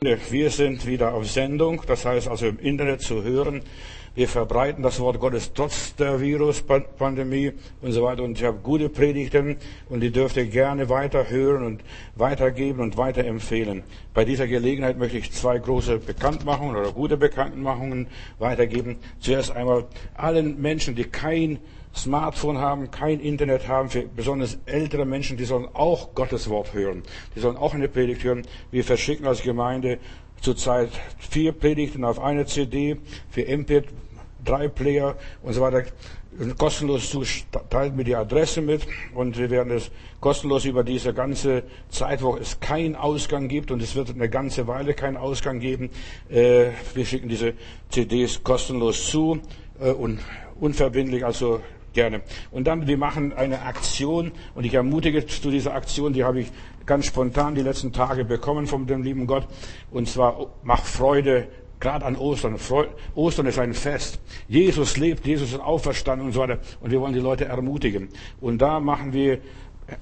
Wir sind wieder auf Sendung, das heißt also im Internet zu hören. Wir verbreiten das Wort Gottes trotz der Viruspandemie und so weiter. Und ich habe gute Predigten und die dürft ihr gerne weiter hören und weitergeben und weiterempfehlen. Bei dieser Gelegenheit möchte ich zwei große Bekanntmachungen oder gute Bekanntmachungen weitergeben. Zuerst einmal allen Menschen, die kein Smartphone haben, kein Internet haben, für besonders ältere Menschen, die sollen auch Gottes Wort hören. Die sollen auch eine Predigt hören. Wir verschicken als Gemeinde zurzeit vier Predigten auf eine CD für MP3-Player und so weiter. Kostenlos zu, teilt mir die Adresse mit und wir werden es kostenlos über diese ganze Zeit, wo es keinen Ausgang gibt und es wird eine ganze Weile keinen Ausgang geben. Äh, wir schicken diese CDs kostenlos zu äh, und unverbindlich, also gerne. Und dann, wir machen eine Aktion und ich ermutige zu dieser Aktion, die habe ich ganz spontan die letzten Tage bekommen von dem lieben Gott. Und zwar, mach Freude, gerade an Ostern. Ostern ist ein Fest. Jesus lebt, Jesus ist auferstanden und so weiter. Und wir wollen die Leute ermutigen. Und da machen wir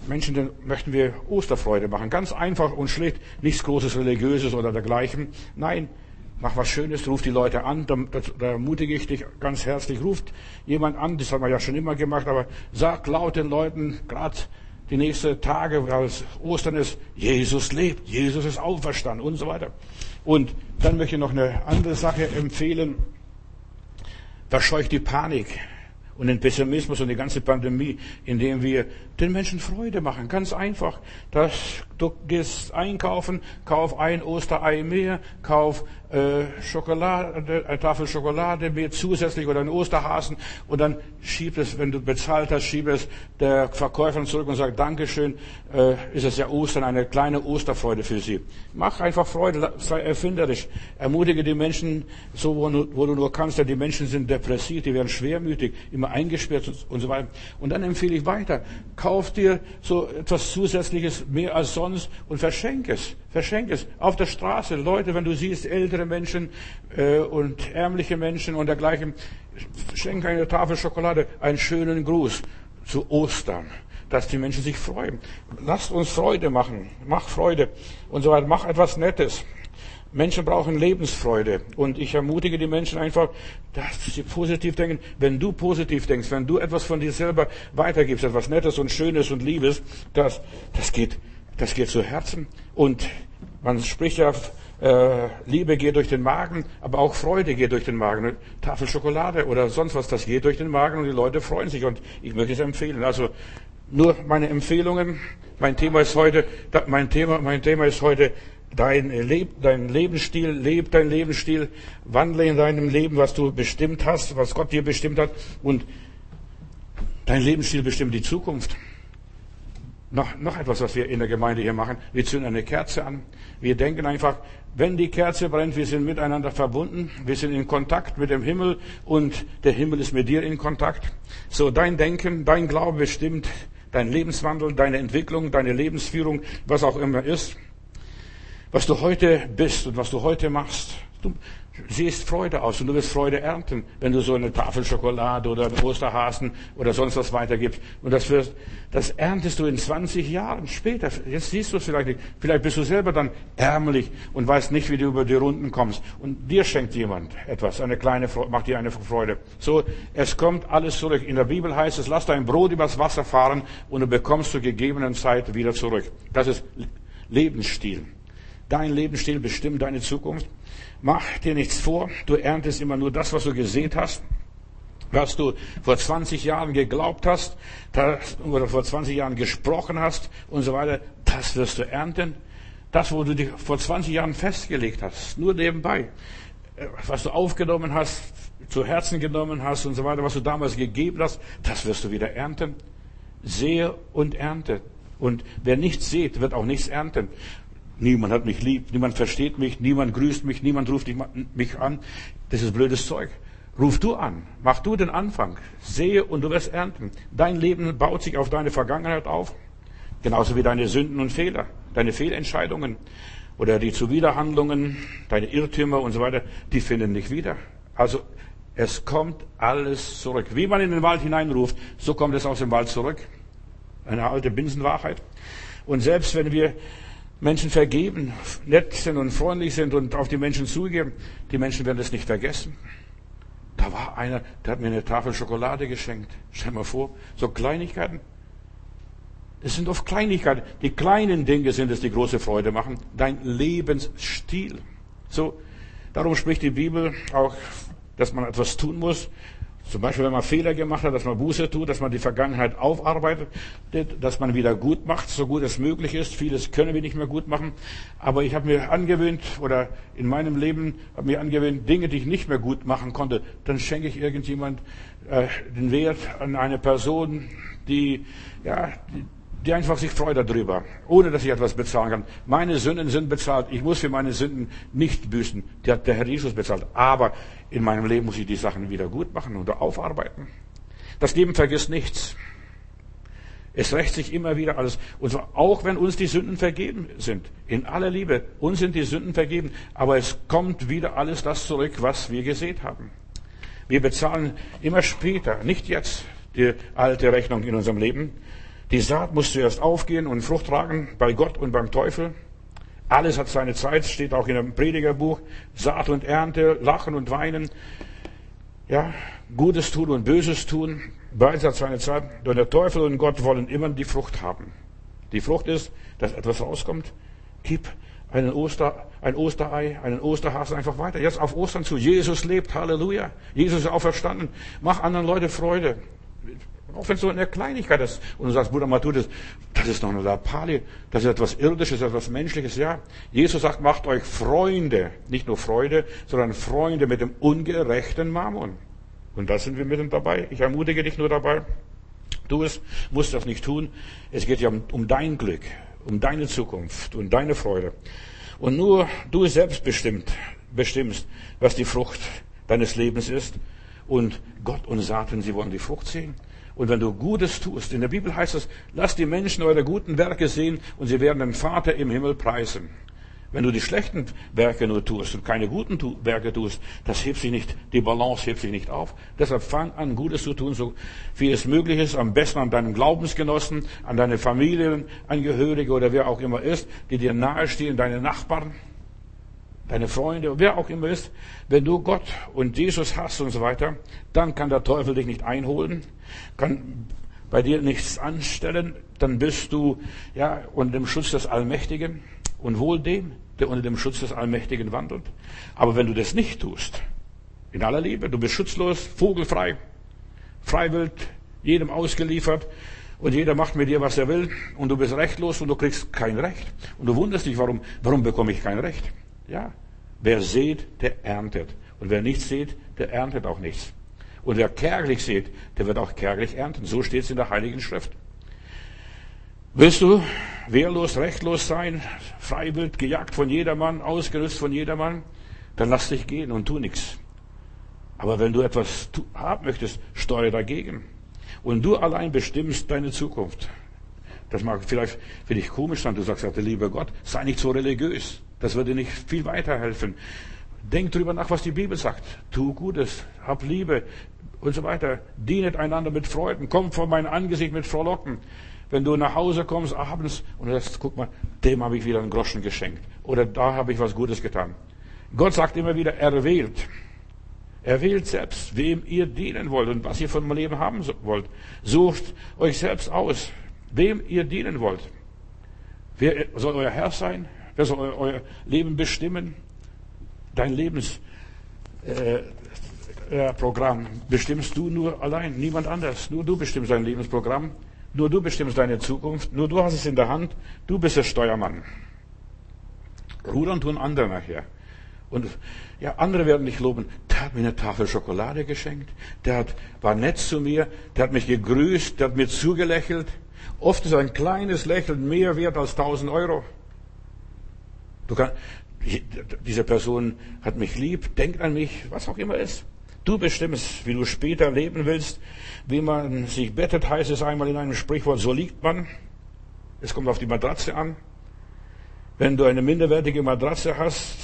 Menschen, dann möchten wir Osterfreude machen. Ganz einfach und schlicht, nichts Großes Religiöses oder dergleichen. Nein, mach was Schönes, ruf die Leute an, da, da, ermutige ich dich ganz herzlich, ruft jemand an, das haben wir ja schon immer gemacht, aber sag laut den Leuten, gerade die nächsten Tage, weil es Ostern ist, Jesus lebt, Jesus ist auferstanden und so weiter. Und dann möchte ich noch eine andere Sache empfehlen, verscheucht die Panik und den Pessimismus und die ganze Pandemie, indem wir den Menschen Freude machen. Ganz einfach. Das, du gehst einkaufen, kauf ein Osterei mehr, kauf äh, Schokolade, eine Tafel Schokolade mehr zusätzlich oder einen Osterhasen und dann schieb es, wenn du bezahlt hast, schieb es der Verkäufer zurück und sagt, Dankeschön, äh, ist es ja Ostern, eine kleine Osterfreude für sie. Mach einfach Freude, sei erfinderisch, ermutige die Menschen so, wo, wo du nur kannst, denn die Menschen sind depressiv, die werden schwermütig, immer eingesperrt und so weiter. Und dann empfehle ich weiter, kauf dir so etwas Zusätzliches mehr als sonst und verschenk es. Verschenk es. Auf der Straße, Leute, wenn du siehst, ältere Menschen äh, und ärmliche Menschen und dergleichen, schenk eine Tafel Schokolade, einen schönen Gruß zu Ostern dass die Menschen sich freuen. Lasst uns Freude machen. Mach Freude und so weiter. Mach etwas Nettes. Menschen brauchen Lebensfreude. Und ich ermutige die Menschen einfach, dass sie positiv denken. Wenn du positiv denkst, wenn du etwas von dir selber weitergibst, etwas Nettes und Schönes und Liebes, das, das geht, das geht zu Herzen. Und man spricht ja, äh, Liebe geht durch den Magen, aber auch Freude geht durch den Magen. Eine Tafel Schokolade oder sonst was, das geht durch den Magen und die Leute freuen sich. Und ich möchte es empfehlen. Also nur meine Empfehlungen. Mein Thema ist heute, mein Thema, mein Thema ist heute dein, Leb, dein Lebensstil, leb dein Lebensstil, wandle in deinem Leben, was du bestimmt hast, was Gott dir bestimmt hat und dein Lebensstil bestimmt die Zukunft. Noch, noch etwas, was wir in der Gemeinde hier machen. Wir zünden eine Kerze an. Wir denken einfach, wenn die Kerze brennt, wir sind miteinander verbunden. Wir sind in Kontakt mit dem Himmel und der Himmel ist mit dir in Kontakt. So dein Denken, dein Glaube bestimmt dein Lebenswandel, deine Entwicklung, deine Lebensführung, was auch immer ist was du heute bist und was du heute machst. Du siehst Freude aus und du wirst Freude ernten, wenn du so eine Tafel Schokolade oder einen Osterhasen oder sonst was weitergibst. Und das wirst, das erntest du in 20 Jahren später. Jetzt siehst du es vielleicht nicht. Vielleicht bist du selber dann ärmlich und weißt nicht, wie du über die Runden kommst. Und dir schenkt jemand etwas, eine kleine, macht dir eine Freude. So, es kommt alles zurück. In der Bibel heißt es, lass dein Brot übers Wasser fahren und du bekommst zur gegebenen Zeit wieder zurück. Das ist Lebensstil. Dein Lebensstil bestimmt deine Zukunft. Mach dir nichts vor. Du erntest immer nur das, was du gesehen hast. Was du vor 20 Jahren geglaubt hast, oder vor 20 Jahren gesprochen hast und so weiter, das wirst du ernten. Das, wo du dich vor 20 Jahren festgelegt hast, nur nebenbei. Was du aufgenommen hast, zu Herzen genommen hast und so weiter, was du damals gegeben hast, das wirst du wieder ernten. Sehe und ernte. Und wer nichts sieht, wird auch nichts ernten. Niemand hat mich lieb, niemand versteht mich, niemand grüßt mich, niemand ruft mich an. Das ist blödes Zeug. Ruf du an, mach du den Anfang, sehe und du wirst ernten. Dein Leben baut sich auf deine Vergangenheit auf, genauso wie deine Sünden und Fehler, deine Fehlentscheidungen oder die Zuwiderhandlungen, deine Irrtümer und so weiter, die finden nicht wieder. Also es kommt alles zurück. Wie man in den Wald hineinruft, so kommt es aus dem Wald zurück. Eine alte Binsenwahrheit. Und selbst wenn wir Menschen vergeben, nett sind und freundlich sind und auf die Menschen zugehen, die Menschen werden es nicht vergessen. Da war einer, der hat mir eine Tafel Schokolade geschenkt. Stell mal vor, so Kleinigkeiten. Es sind oft Kleinigkeiten. Die kleinen Dinge sind es, die große Freude machen. Dein Lebensstil. So, darum spricht die Bibel auch, dass man etwas tun muss. Zum Beispiel, wenn man Fehler gemacht hat, dass man Buße tut, dass man die Vergangenheit aufarbeitet, dass man wieder gut macht, so gut es möglich ist. Vieles können wir nicht mehr gut machen. Aber ich habe mir angewöhnt, oder in meinem Leben habe mir angewöhnt, Dinge, die ich nicht mehr gut machen konnte, dann schenke ich irgendjemand äh, den Wert an eine Person, die, ja, die, die einfach sich freut darüber, ohne dass ich etwas bezahlen kann. Meine Sünden sind bezahlt. Ich muss für meine Sünden nicht büßen. Die hat der Herr Jesus bezahlt. Aber in meinem Leben muss ich die Sachen wieder gut machen oder aufarbeiten. Das Leben vergisst nichts. Es rächt sich immer wieder alles. Und zwar auch wenn uns die Sünden vergeben sind. In aller Liebe. Uns sind die Sünden vergeben. Aber es kommt wieder alles das zurück, was wir gesehen haben. Wir bezahlen immer später, nicht jetzt, die alte Rechnung in unserem Leben. Die Saat muss zuerst aufgehen und Frucht tragen bei Gott und beim Teufel. Alles hat seine Zeit, steht auch in dem Predigerbuch. Saat und Ernte, Lachen und Weinen. Ja, Gutes tun und Böses tun. Beides hat seine Zeit. Und der Teufel und Gott wollen immer die Frucht haben. Die Frucht ist, dass etwas rauskommt. Gib einen Oster, ein Osterei, einen Osterhasen einfach weiter. Jetzt auf Ostern zu. Jesus lebt. Halleluja. Jesus ist auferstanden. Mach anderen Leute Freude. Auch wenn es so eine Kleinigkeit ist. Und du sagst, Bruder Matthäus, das ist noch eine Lappalie. Das ist etwas Irdisches, etwas Menschliches. Ja. Jesus sagt, macht euch Freunde. Nicht nur Freude, sondern Freunde mit dem ungerechten Mammon. Und da sind wir mitten dabei. Ich ermutige dich nur dabei. Du musst das nicht tun. Es geht ja um, um dein Glück, um deine Zukunft und deine Freude. Und nur du selbst bestimmt, bestimmst, was die Frucht deines Lebens ist. Und Gott und Satan, sie wollen die Frucht sehen. Und wenn du Gutes tust, in der Bibel heißt es, lasst die Menschen eure guten Werke sehen und sie werden den Vater im Himmel preisen. Wenn du die schlechten Werke nur tust und keine guten Werke tust, das hebt sich nicht, die Balance hebt sich nicht auf. Deshalb fang an, Gutes zu tun, so wie es möglich ist, am besten an deinen Glaubensgenossen, an deine Familienangehörige oder wer auch immer ist, die dir nahestehen, deine Nachbarn deine Freunde, wer auch immer ist, wenn du Gott und Jesus hast und so weiter, dann kann der Teufel dich nicht einholen, kann bei dir nichts anstellen, dann bist du ja unter dem Schutz des Allmächtigen und wohl dem, der unter dem Schutz des Allmächtigen wandelt. Aber wenn du das nicht tust, in aller Liebe, du bist schutzlos, vogelfrei, freiwillig, jedem ausgeliefert und jeder macht mit dir, was er will und du bist rechtlos und du kriegst kein Recht und du wunderst dich, warum, warum bekomme ich kein Recht? Ja, wer sät, der erntet. Und wer nichts sät, der erntet auch nichts. Und wer kärglich sät, der wird auch kärglich ernten. So steht es in der Heiligen Schrift. Willst du wehrlos, rechtlos sein, freiwillig, gejagt von jedermann, ausgerüstet von jedermann, dann lass dich gehen und tu nichts. Aber wenn du etwas haben möchtest, steuere dagegen. Und du allein bestimmst deine Zukunft. Das mag vielleicht für dich komisch sein. Du sagst, der liebe Gott, sei nicht so religiös. Das würde nicht viel weiterhelfen. Denk drüber nach, was die Bibel sagt. Tu Gutes, hab Liebe und so weiter. Dienet einander mit Freuden. Komm vor mein Angesicht mit Frohlocken. Wenn du nach Hause kommst abends und sagst, guck mal, dem habe ich wieder einen Groschen geschenkt. Oder da habe ich was Gutes getan. Gott sagt immer wieder, er wählt. Er wählt selbst, wem ihr dienen wollt und was ihr von meinem Leben haben wollt. Sucht euch selbst aus, wem ihr dienen wollt. Wer soll euer Herr sein? Wer soll euer Leben bestimmen? Dein Lebensprogramm äh, bestimmst du nur allein, niemand anders. Nur du bestimmst dein Lebensprogramm. Nur du bestimmst deine Zukunft. Nur du hast es in der Hand. Du bist der Steuermann. Rudern tun andere nachher. Und ja, andere werden dich loben. Der hat mir eine Tafel Schokolade geschenkt. Der hat, war nett zu mir. Der hat mich gegrüßt. Der hat mir zugelächelt. Oft ist ein kleines Lächeln mehr wert als tausend Euro. Du kannst, diese Person hat mich lieb, denkt an mich, was auch immer ist. Du bestimmst, wie du später leben willst, wie man sich bettet, heißt es einmal in einem Sprichwort, so liegt man. Es kommt auf die Matratze an. Wenn du eine minderwertige Matratze hast,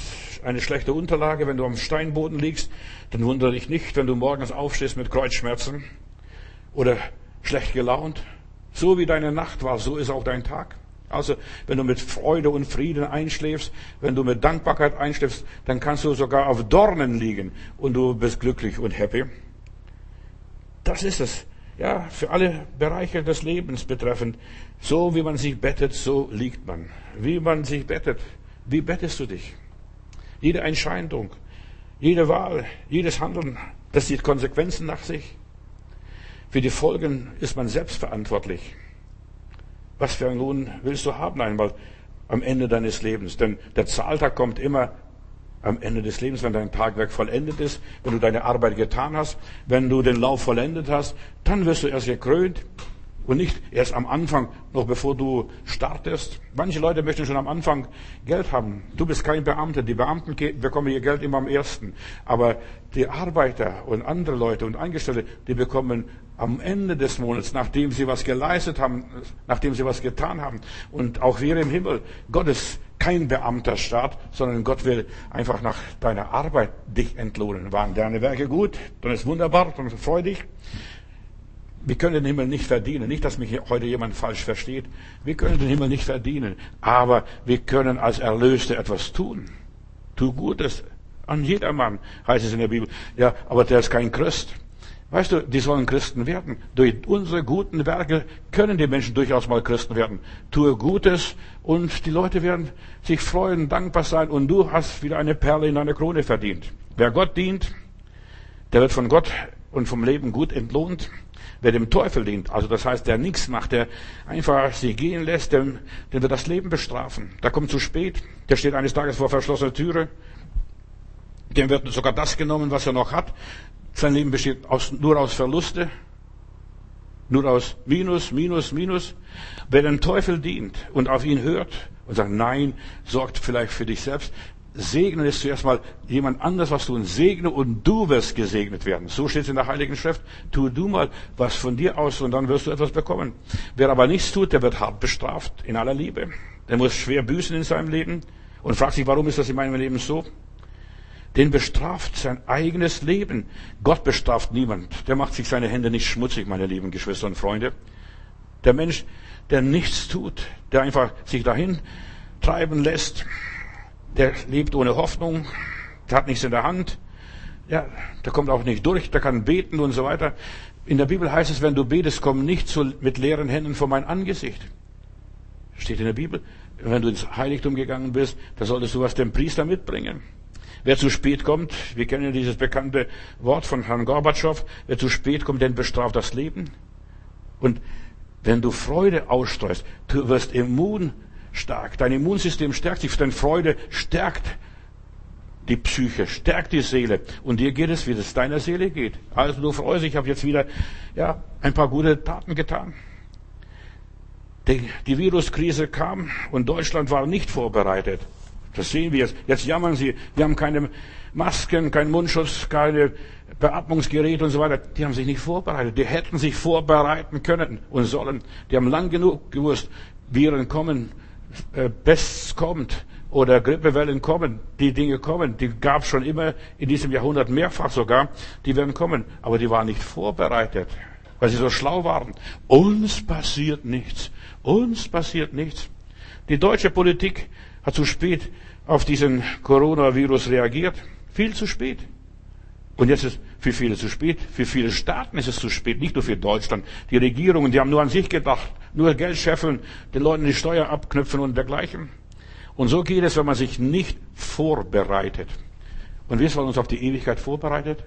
eine schlechte Unterlage, wenn du am Steinboden liegst, dann wundere dich nicht, wenn du morgens aufstehst mit Kreuzschmerzen oder schlecht gelaunt. So wie deine Nacht war, so ist auch dein Tag. Also, wenn du mit Freude und Frieden einschläfst, wenn du mit Dankbarkeit einschläfst, dann kannst du sogar auf Dornen liegen und du bist glücklich und happy. Das ist es. Ja, für alle Bereiche des Lebens betreffend. So wie man sich bettet, so liegt man. Wie man sich bettet. Wie bettest du dich? Jede Entscheidung, jede Wahl, jedes Handeln, das zieht Konsequenzen nach sich. Für die Folgen ist man selbst verantwortlich. Was für einen Lohn willst du haben einmal am Ende deines Lebens? Denn der Zahltag kommt immer am Ende des Lebens, wenn dein Tagwerk vollendet ist, wenn du deine Arbeit getan hast, wenn du den Lauf vollendet hast, dann wirst du erst gekrönt und nicht erst am Anfang, noch bevor du startest. Manche Leute möchten schon am Anfang Geld haben. Du bist kein Beamter. Die Beamten bekommen ihr Geld immer am ersten. Aber die Arbeiter und andere Leute und Angestellte, die bekommen am Ende des Monats, nachdem sie was geleistet haben, nachdem sie was getan haben. Und auch wir im Himmel. Gott ist kein Beamterstaat, sondern Gott will einfach nach deiner Arbeit dich entlohnen. Waren deine Werke gut? Dann ist wunderbar, dann freu dich. Wir können den Himmel nicht verdienen. Nicht, dass mich heute jemand falsch versteht. Wir können den Himmel nicht verdienen. Aber wir können als Erlöste etwas tun. Tu Gutes an jedermann, heißt es in der Bibel. Ja, aber der ist kein Christ. Weißt du, die sollen Christen werden. Durch unsere guten Werke können die Menschen durchaus mal Christen werden. Tue Gutes und die Leute werden sich freuen, dankbar sein und du hast wieder eine Perle in deiner Krone verdient. Wer Gott dient, der wird von Gott und vom Leben gut entlohnt. Wer dem Teufel dient, also das heißt, der nichts macht, der einfach sie gehen lässt, dem, dem wird das Leben bestrafen. Der kommt zu spät, der steht eines Tages vor verschlossener Türe, dem wird sogar das genommen, was er noch hat. Sein Leben besteht aus, nur aus Verluste, nur aus Minus, Minus, Minus. Wer dem Teufel dient und auf ihn hört und sagt, nein, sorgt vielleicht für dich selbst, Segnen ist zuerst mal jemand anders was tun. Segne und du wirst gesegnet werden. So steht es in der Heiligen Schrift. Tue du mal was von dir aus und dann wirst du etwas bekommen. Wer aber nichts tut, der wird hart bestraft in aller Liebe. Der muss schwer büßen in seinem Leben und fragt sich, warum ist das in meinem Leben so? Den bestraft sein eigenes Leben. Gott bestraft niemand. Der macht sich seine Hände nicht schmutzig, meine lieben Geschwister und Freunde. Der Mensch, der nichts tut, der einfach sich dahin treiben lässt, der lebt ohne Hoffnung, der hat nichts in der Hand, ja, der kommt auch nicht durch, der kann beten und so weiter. In der Bibel heißt es, wenn du betest, komm nicht zu, mit leeren Händen vor mein Angesicht. Steht in der Bibel. Wenn du ins Heiligtum gegangen bist, da solltest du was dem Priester mitbringen. Wer zu spät kommt, wir kennen dieses bekannte Wort von Herrn Gorbatschow, wer zu spät kommt, den bestraft das Leben. Und wenn du Freude ausstreust, du wirst immun stark. Dein Immunsystem stärkt sich, deine Freude stärkt die Psyche, stärkt die Seele. Und dir geht es, wie es deiner Seele geht. Also du freust dich, ich habe jetzt wieder ja, ein paar gute Taten getan. Die, die Viruskrise kam und Deutschland war nicht vorbereitet. Das sehen wir jetzt. Jetzt jammern sie, wir haben keine Masken, keinen Mundschutz, keine Beatmungsgeräte und so weiter. Die haben sich nicht vorbereitet. Die hätten sich vorbereiten können und sollen. Die haben lang genug gewusst, Viren kommen, Pests kommt oder Grippewellen kommen, die Dinge kommen, die gab es schon immer in diesem Jahrhundert mehrfach sogar, die werden kommen, aber die waren nicht vorbereitet, weil sie so schlau waren. Uns passiert nichts, uns passiert nichts. Die deutsche Politik hat zu spät auf diesen Coronavirus reagiert, viel zu spät. Und jetzt ist für viele zu spät. Für viele Staaten ist es zu spät, nicht nur für Deutschland. Die Regierungen, die haben nur an sich gedacht, nur Geld scheffeln, den Leuten die Steuer abknüpfen und dergleichen. Und so geht es, wenn man sich nicht vorbereitet. Und wir sollen uns auf die Ewigkeit vorbereitet?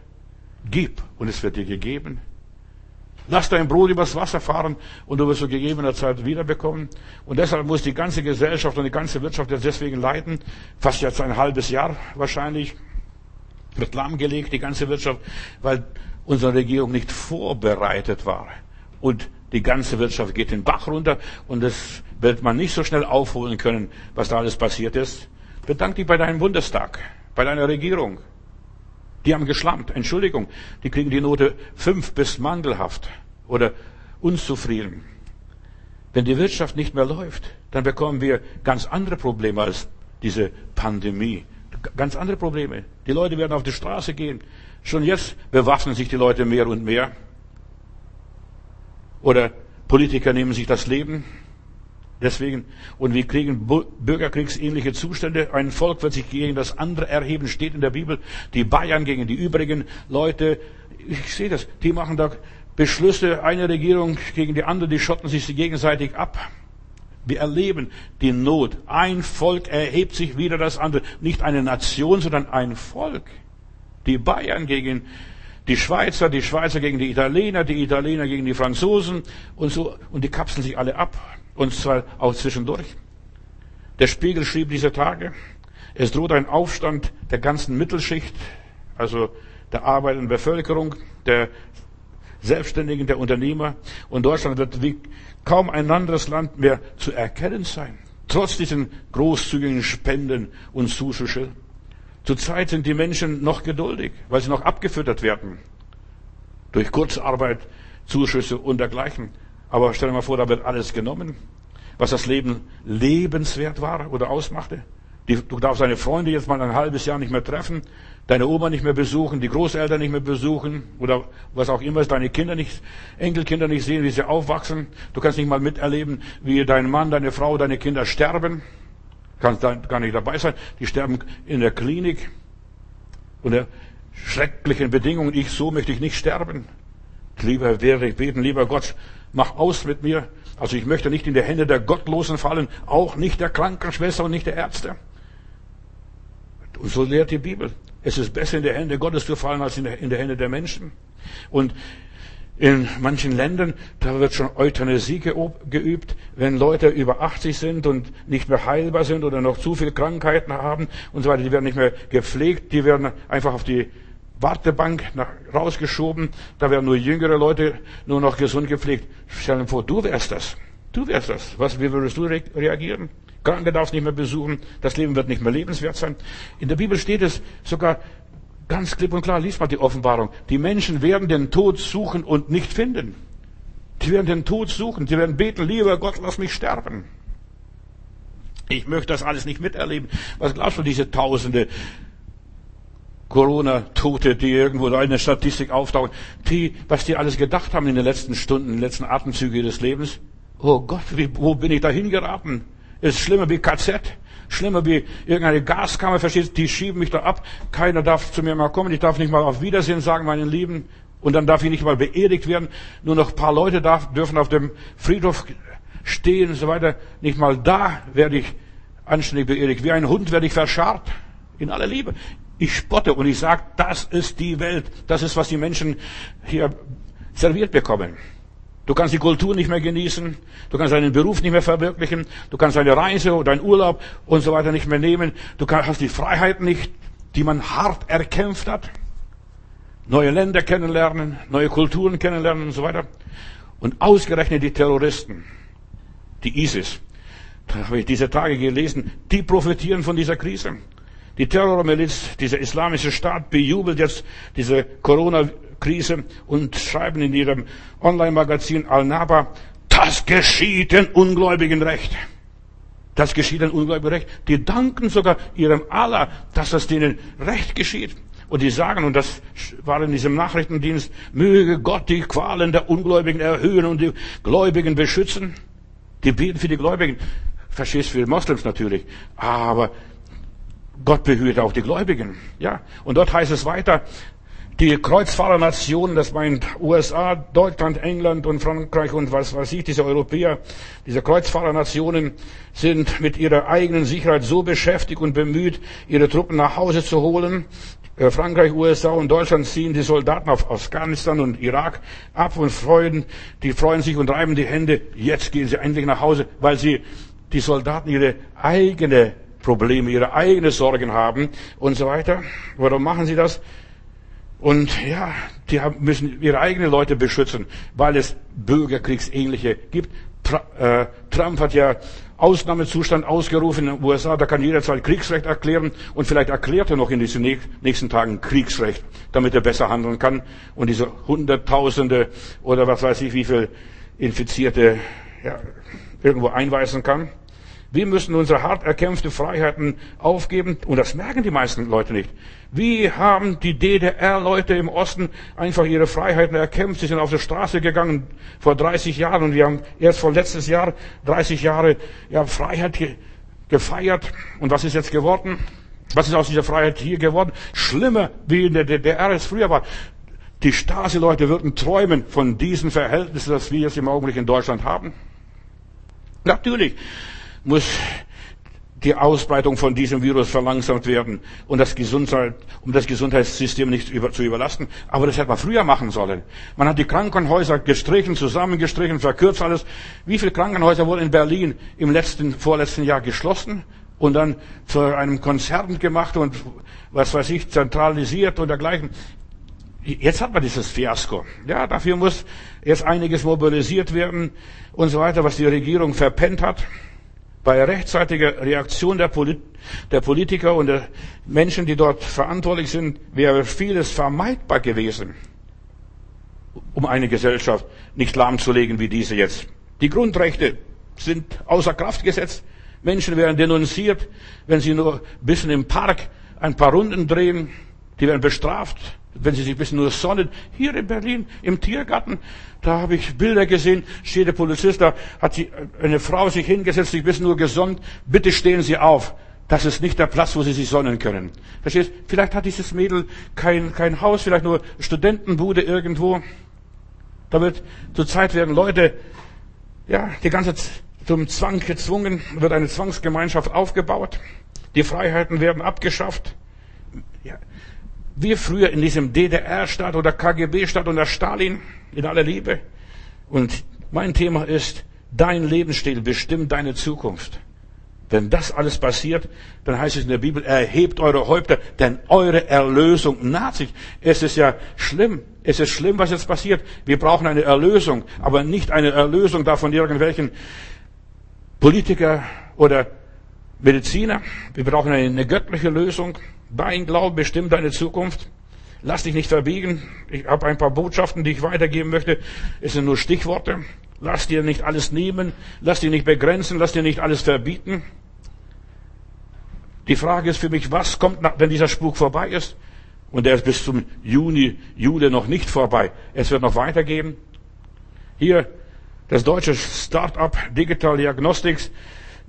Gib und es wird dir gegeben. Lass dein Brot übers Wasser fahren und du wirst zu gegebener Zeit wiederbekommen. Und deshalb muss die ganze Gesellschaft und die ganze Wirtschaft jetzt deswegen leiden. Fast jetzt ein halbes Jahr wahrscheinlich wird lahmgelegt, die ganze Wirtschaft, weil unsere Regierung nicht vorbereitet war. Und die ganze Wirtschaft geht den Bach runter und das wird man nicht so schnell aufholen können, was da alles passiert ist. Bedank dich bei deinem Bundestag, bei deiner Regierung. Die haben geschlampt, Entschuldigung, die kriegen die Note fünf bis mangelhaft oder unzufrieden. Wenn die Wirtschaft nicht mehr läuft, dann bekommen wir ganz andere Probleme als diese Pandemie ganz andere Probleme. Die Leute werden auf die Straße gehen. Schon jetzt bewaffnen sich die Leute mehr und mehr. Oder Politiker nehmen sich das Leben. Deswegen, und wir kriegen bürgerkriegsähnliche Zustände. Ein Volk wird sich gegen das andere erheben, steht in der Bibel. Die Bayern gegen die übrigen Leute. Ich sehe das. Die machen da Beschlüsse, eine Regierung gegen die andere, die schotten sich gegenseitig ab. Wir erleben die Not. Ein Volk erhebt sich wieder das andere. Nicht eine Nation, sondern ein Volk. Die Bayern gegen die Schweizer, die Schweizer gegen die Italiener, die Italiener gegen die Franzosen und so. Und die kapseln sich alle ab. Und zwar auch zwischendurch. Der Spiegel schrieb diese Tage, es droht ein Aufstand der ganzen Mittelschicht, also der arbeitenden Bevölkerung, der Selbstständigen, der Unternehmer. Und Deutschland wird wie kaum ein anderes Land mehr zu erkennen sein. Trotz diesen großzügigen Spenden und Zuschüsse. Zurzeit sind die Menschen noch geduldig, weil sie noch abgefüttert werden. Durch Kurzarbeit, Zuschüsse und dergleichen. Aber stell dir mal vor, da wird alles genommen, was das Leben lebenswert war oder ausmachte. Du darfst deine Freunde jetzt mal ein halbes Jahr nicht mehr treffen, deine Oma nicht mehr besuchen, die Großeltern nicht mehr besuchen oder was auch immer, deine Kinder nicht, Enkelkinder nicht sehen, wie sie aufwachsen. Du kannst nicht mal miterleben, wie dein Mann, deine Frau, deine Kinder sterben. Kannst da gar nicht dabei sein. Die sterben in der Klinik unter schrecklichen Bedingungen. Ich, so möchte ich nicht sterben. Lieber wäre ich beten, lieber Gott, mach aus mit mir. Also ich möchte nicht in die Hände der Gottlosen fallen, auch nicht der Krankenschwester und nicht der Ärzte. Und so lehrt die Bibel. Es ist besser in die Hände Gottes zu fallen als in der, in der Hände der Menschen. Und in manchen Ländern, da wird schon Euthanasie geübt, wenn Leute über 80 sind und nicht mehr heilbar sind oder noch zu viele Krankheiten haben und so weiter. Die werden nicht mehr gepflegt, die werden einfach auf die Wartebank nach, rausgeschoben. Da werden nur jüngere Leute nur noch gesund gepflegt. Stell dir vor, du wärst das. Du wärst das. Was, wie würdest du re reagieren? Kranke darfst nicht mehr besuchen. Das Leben wird nicht mehr lebenswert sein. In der Bibel steht es sogar ganz klipp und klar. Lies mal die Offenbarung. Die Menschen werden den Tod suchen und nicht finden. Die werden den Tod suchen. Die werden beten, lieber Gott, lass mich sterben. Ich möchte das alles nicht miterleben. Was glaubst du, diese Tausende Corona-Tote, die irgendwo da in der Statistik auftauchen, die, was die alles gedacht haben in den letzten Stunden, in den letzten Atemzügen ihres Lebens. Oh Gott, wie, wo bin ich da hingeraten? Ist schlimmer wie KZ, schlimmer wie irgendeine Gaskammer, verstehst Die schieben mich da ab. Keiner darf zu mir mal kommen. Ich darf nicht mal auf Wiedersehen sagen, meinen Lieben. Und dann darf ich nicht mal beerdigt werden. Nur noch ein paar Leute darf, dürfen auf dem Friedhof stehen und so weiter. Nicht mal da werde ich anständig beerdigt. Wie ein Hund werde ich verscharrt. In aller Liebe. Ich spotte und ich sage, das ist die Welt. Das ist, was die Menschen hier serviert bekommen. Du kannst die Kultur nicht mehr genießen. Du kannst deinen Beruf nicht mehr verwirklichen. Du kannst deine Reise oder deinen Urlaub und so weiter nicht mehr nehmen. Du hast die Freiheit nicht, die man hart erkämpft hat. Neue Länder kennenlernen, neue Kulturen kennenlernen und so weiter. Und ausgerechnet die Terroristen, die ISIS, da habe ich diese Tage gelesen, die profitieren von dieser Krise. Die Terrormiliz, dieser islamische Staat bejubelt jetzt diese Corona-Krise und schreiben in ihrem Online-Magazin Al-Naba, das geschieht den Ungläubigen recht. Das geschieht den Ungläubigen recht. Die danken sogar ihrem Allah, dass das denen recht geschieht. Und die sagen, und das war in diesem Nachrichtendienst, möge Gott die Qualen der Ungläubigen erhöhen und die Gläubigen beschützen. Die beten für die Gläubigen. Verstehst für Moslems natürlich. Aber Gott behüte auch die Gläubigen. Ja. Und dort heißt es weiter, die Kreuzfahrernationen, das meint USA, Deutschland, England und Frankreich und was weiß ich, diese Europäer, diese Kreuzfahrernationen sind mit ihrer eigenen Sicherheit so beschäftigt und bemüht, ihre Truppen nach Hause zu holen. Äh, Frankreich, USA und Deutschland ziehen die Soldaten auf Afghanistan und Irak ab und freuen, die freuen sich und reiben die Hände. Jetzt gehen sie endlich nach Hause, weil sie die Soldaten ihre eigene Probleme, ihre eigenen Sorgen haben und so weiter. Warum machen sie das? Und ja, die haben, müssen ihre eigenen Leute beschützen, weil es Bürgerkriegsähnliche gibt. Äh, Trump hat ja Ausnahmezustand ausgerufen in den USA, da kann jederzeit Kriegsrecht erklären und vielleicht erklärt er noch in diesen nächsten Tagen Kriegsrecht, damit er besser handeln kann und diese Hunderttausende oder was weiß ich wie viel Infizierte ja, irgendwo einweisen kann. Wir müssen unsere hart erkämpfte Freiheiten aufgeben. Und das merken die meisten Leute nicht. Wie haben die DDR-Leute im Osten einfach ihre Freiheiten erkämpft? Sie sind auf die Straße gegangen vor 30 Jahren und wir haben erst vor letztes Jahr 30 Jahre ja, Freiheit ge gefeiert. Und was ist jetzt geworden? Was ist aus dieser Freiheit hier geworden? Schlimmer, wie in der DDR es früher war. Die Stasi-Leute würden träumen von diesen Verhältnissen, das wir jetzt im Augenblick in Deutschland haben. Natürlich muss die Ausbreitung von diesem Virus verlangsamt werden und das Gesundheit, um das Gesundheitssystem nicht über, zu überlasten. Aber das hätte man früher machen sollen. Man hat die Krankenhäuser gestrichen, zusammengestrichen, verkürzt alles. Wie viele Krankenhäuser wurden in Berlin im letzten, vorletzten Jahr geschlossen und dann zu einem Konzern gemacht und was weiß ich, zentralisiert und dergleichen. Jetzt hat man dieses Fiasko. Ja, dafür muss jetzt einiges mobilisiert werden und so weiter, was die Regierung verpennt hat. Bei rechtzeitiger Reaktion der, Polit der Politiker und der Menschen, die dort verantwortlich sind, wäre vieles vermeidbar gewesen, um eine Gesellschaft nicht lahmzulegen wie diese jetzt. Die Grundrechte sind außer Kraft gesetzt. Menschen werden denunziert, wenn sie nur ein bisschen im Park ein paar Runden drehen. Die werden bestraft wenn Sie sich ein bisschen nur sonnen. Hier in Berlin, im Tiergarten, da habe ich Bilder gesehen, steht der Polizist, da hat sie, eine Frau sich hingesetzt, sich ein bisschen nur gesonnt. Bitte stehen Sie auf. Das ist nicht der Platz, wo Sie sich sonnen können. Verstehst? Vielleicht hat dieses Mädel kein, kein Haus, vielleicht nur Studentenbude irgendwo. Damit zur Zeit werden Leute, ja, die ganze zum Zwang gezwungen, wird eine Zwangsgemeinschaft aufgebaut. Die Freiheiten werden abgeschafft. Ja, wir früher in diesem DDR-Staat oder KGB-Staat unter Stalin in aller Liebe. Und mein Thema ist, dein Lebensstil bestimmt deine Zukunft. Wenn das alles passiert, dann heißt es in der Bibel, erhebt eure Häupter, denn eure Erlösung naht sich. Es ist ja schlimm. Es ist schlimm, was jetzt passiert. Wir brauchen eine Erlösung, aber nicht eine Erlösung da von irgendwelchen Politiker oder Mediziner. Wir brauchen eine göttliche Lösung. Dein Glaube bestimmt deine Zukunft. Lass dich nicht verbiegen. Ich habe ein paar Botschaften, die ich weitergeben möchte. Es sind nur Stichworte. Lass dir nicht alles nehmen. Lass dich nicht begrenzen. Lass dir nicht alles verbieten. Die Frage ist für mich, was kommt, wenn dieser Spuk vorbei ist? Und der ist bis zum Juni, Juli noch nicht vorbei. Es wird noch weitergehen. Hier das deutsche Start-up Digital Diagnostics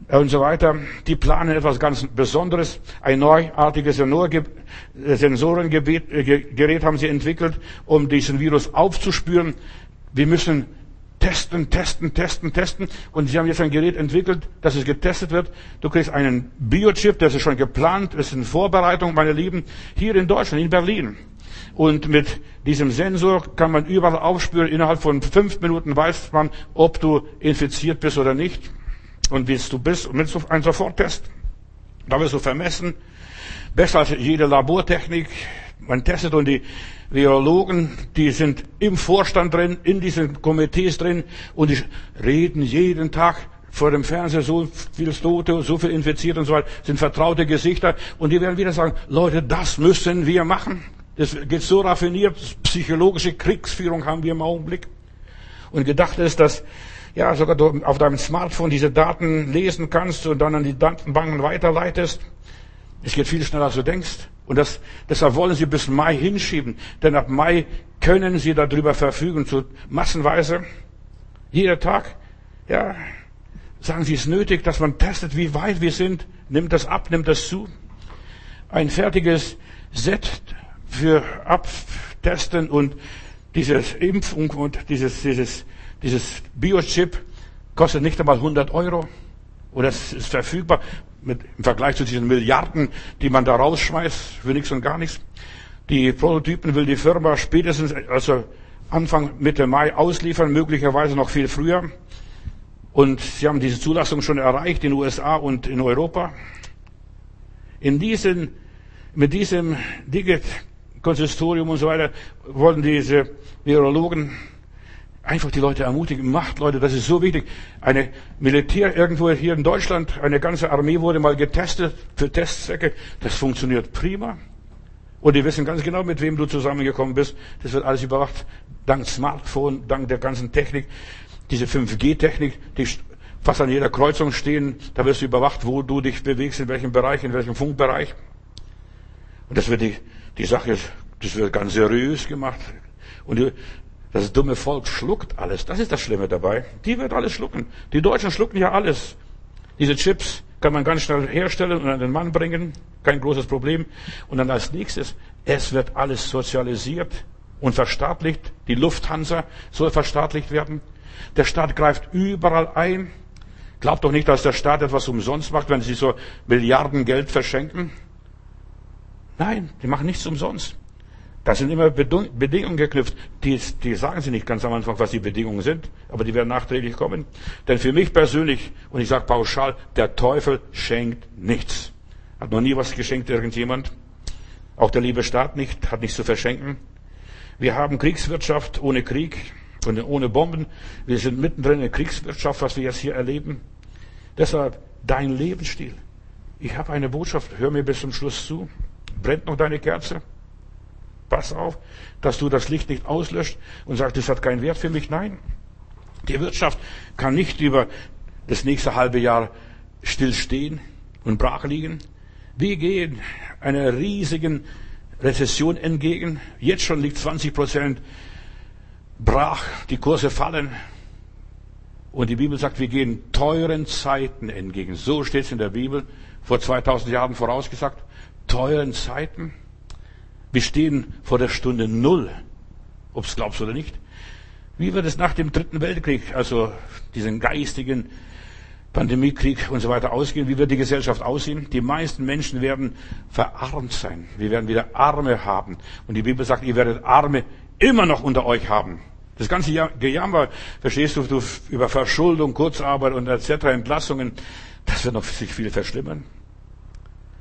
und so weiter. Die planen etwas ganz Besonderes. Ein neuartiges Sensorengerät haben sie entwickelt, um diesen Virus aufzuspüren. Wir müssen testen, testen, testen, testen. Und sie haben jetzt ein Gerät entwickelt, dass es getestet wird. Du kriegst einen Biochip, das ist schon geplant, ist in Vorbereitung, meine Lieben, hier in Deutschland, in Berlin. Und mit diesem Sensor kann man überall aufspüren. Innerhalb von fünf Minuten weiß man, ob du infiziert bist oder nicht und wie du bist mit einem Soforttest. Da wirst du vermessen. Besser als jede Labortechnik. Man testet und die Virologen, die sind im Vorstand drin, in diesen Komitees drin und die reden jeden Tag vor dem Fernseher so viel Tote, so viel Infizierte und so weiter, sind vertraute Gesichter und die werden wieder sagen, Leute, das müssen wir machen. Das geht so raffiniert, psychologische Kriegsführung haben wir im Augenblick. Und gedacht ist, dass ja, sogar du auf deinem Smartphone diese Daten lesen kannst und dann an die Datenbanken weiterleitest. Es geht viel schneller, als du denkst. Und das, deshalb wollen sie bis Mai hinschieben. Denn ab Mai können sie darüber verfügen, zu massenweise. Jeder Tag, ja, sagen sie, es ist nötig, dass man testet, wie weit wir sind. Nimmt das ab, nimmt das zu. Ein fertiges Set für Abtesten und dieses Impfung und dieses, dieses dieses Biochip kostet nicht einmal 100 Euro. Oder es ist verfügbar mit, im Vergleich zu diesen Milliarden, die man da rausschmeißt für nichts und gar nichts. Die Prototypen will die Firma spätestens, also Anfang Mitte Mai ausliefern, möglicherweise noch viel früher. Und sie haben diese Zulassung schon erreicht in den USA und in Europa. In diesen, mit diesem Digit-Konsistorium und so weiter wollen diese Virologen einfach die Leute ermutigen, macht Leute, das ist so wichtig. Eine Militär irgendwo hier in Deutschland, eine ganze Armee wurde mal getestet für Testzwecke. Das funktioniert prima. Und die wissen ganz genau, mit wem du zusammengekommen bist. Das wird alles überwacht. Dank Smartphone, dank der ganzen Technik. Diese 5G-Technik, die fast an jeder Kreuzung stehen. Da wirst du überwacht, wo du dich bewegst, in welchem Bereich, in welchem Funkbereich. Und das wird die, die Sache, das wird ganz seriös gemacht. Und die, das dumme Volk schluckt alles. Das ist das Schlimme dabei. Die wird alles schlucken. Die Deutschen schlucken ja alles. Diese Chips kann man ganz schnell herstellen und an den Mann bringen. Kein großes Problem. Und dann als nächstes, es wird alles sozialisiert und verstaatlicht. Die Lufthansa soll verstaatlicht werden. Der Staat greift überall ein. Glaubt doch nicht, dass der Staat etwas umsonst macht, wenn sie so Milliarden Geld verschenken. Nein, die machen nichts umsonst. Da sind immer Bedingungen geknüpft. Die, die sagen sie nicht ganz am Anfang, was die Bedingungen sind, aber die werden nachträglich kommen. Denn für mich persönlich, und ich sage pauschal, der Teufel schenkt nichts. Hat noch nie was geschenkt irgendjemand. Auch der liebe Staat nicht, hat nichts zu verschenken. Wir haben Kriegswirtschaft ohne Krieg und ohne Bomben. Wir sind mittendrin in Kriegswirtschaft, was wir jetzt hier erleben. Deshalb dein Lebensstil. Ich habe eine Botschaft, hör mir bis zum Schluss zu. Brennt noch deine Kerze? Pass auf, dass du das Licht nicht auslöscht und sagst, das hat keinen Wert für mich. Nein. Die Wirtschaft kann nicht über das nächste halbe Jahr stillstehen und brach liegen. Wir gehen einer riesigen Rezession entgegen. Jetzt schon liegt 20 Prozent brach, die Kurse fallen. Und die Bibel sagt, wir gehen teuren Zeiten entgegen. So steht es in der Bibel, vor 2000 Jahren vorausgesagt. Teuren Zeiten. Wir stehen vor der Stunde Null, ob es glaubst oder nicht. Wie wird es nach dem Dritten Weltkrieg, also diesen geistigen Pandemiekrieg und so weiter ausgehen? Wie wird die Gesellschaft aussehen? Die meisten Menschen werden verarmt sein. Wir werden wieder Arme haben. Und die Bibel sagt, ihr werdet Arme immer noch unter euch haben. Das ganze Gejammer, verstehst du, du, über Verschuldung, Kurzarbeit und etc., Entlassungen, das wird noch sich viel verschlimmern.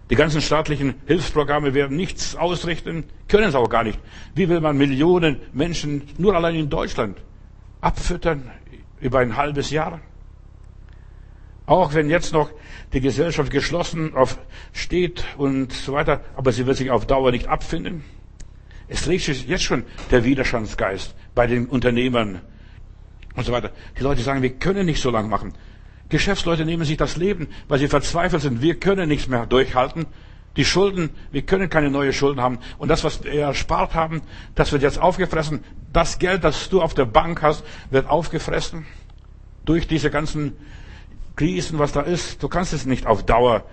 Die ganzen staatlichen Hilfsprogramme werden nichts ausrichten, können es auch gar nicht. Wie will man Millionen Menschen nur allein in Deutschland abfüttern über ein halbes Jahr? Auch wenn jetzt noch die Gesellschaft geschlossen auf steht und so weiter, aber sie wird sich auf Dauer nicht abfinden. Es regt sich jetzt schon der Widerstandsgeist bei den Unternehmern und so weiter. Die Leute sagen, wir können nicht so lange machen. Geschäftsleute nehmen sich das Leben, weil sie verzweifelt sind. Wir können nichts mehr durchhalten. Die Schulden, wir können keine neuen Schulden haben. Und das, was wir erspart haben, das wird jetzt aufgefressen. Das Geld, das du auf der Bank hast, wird aufgefressen durch diese ganzen Krisen, was da ist. Du kannst es nicht auf Dauer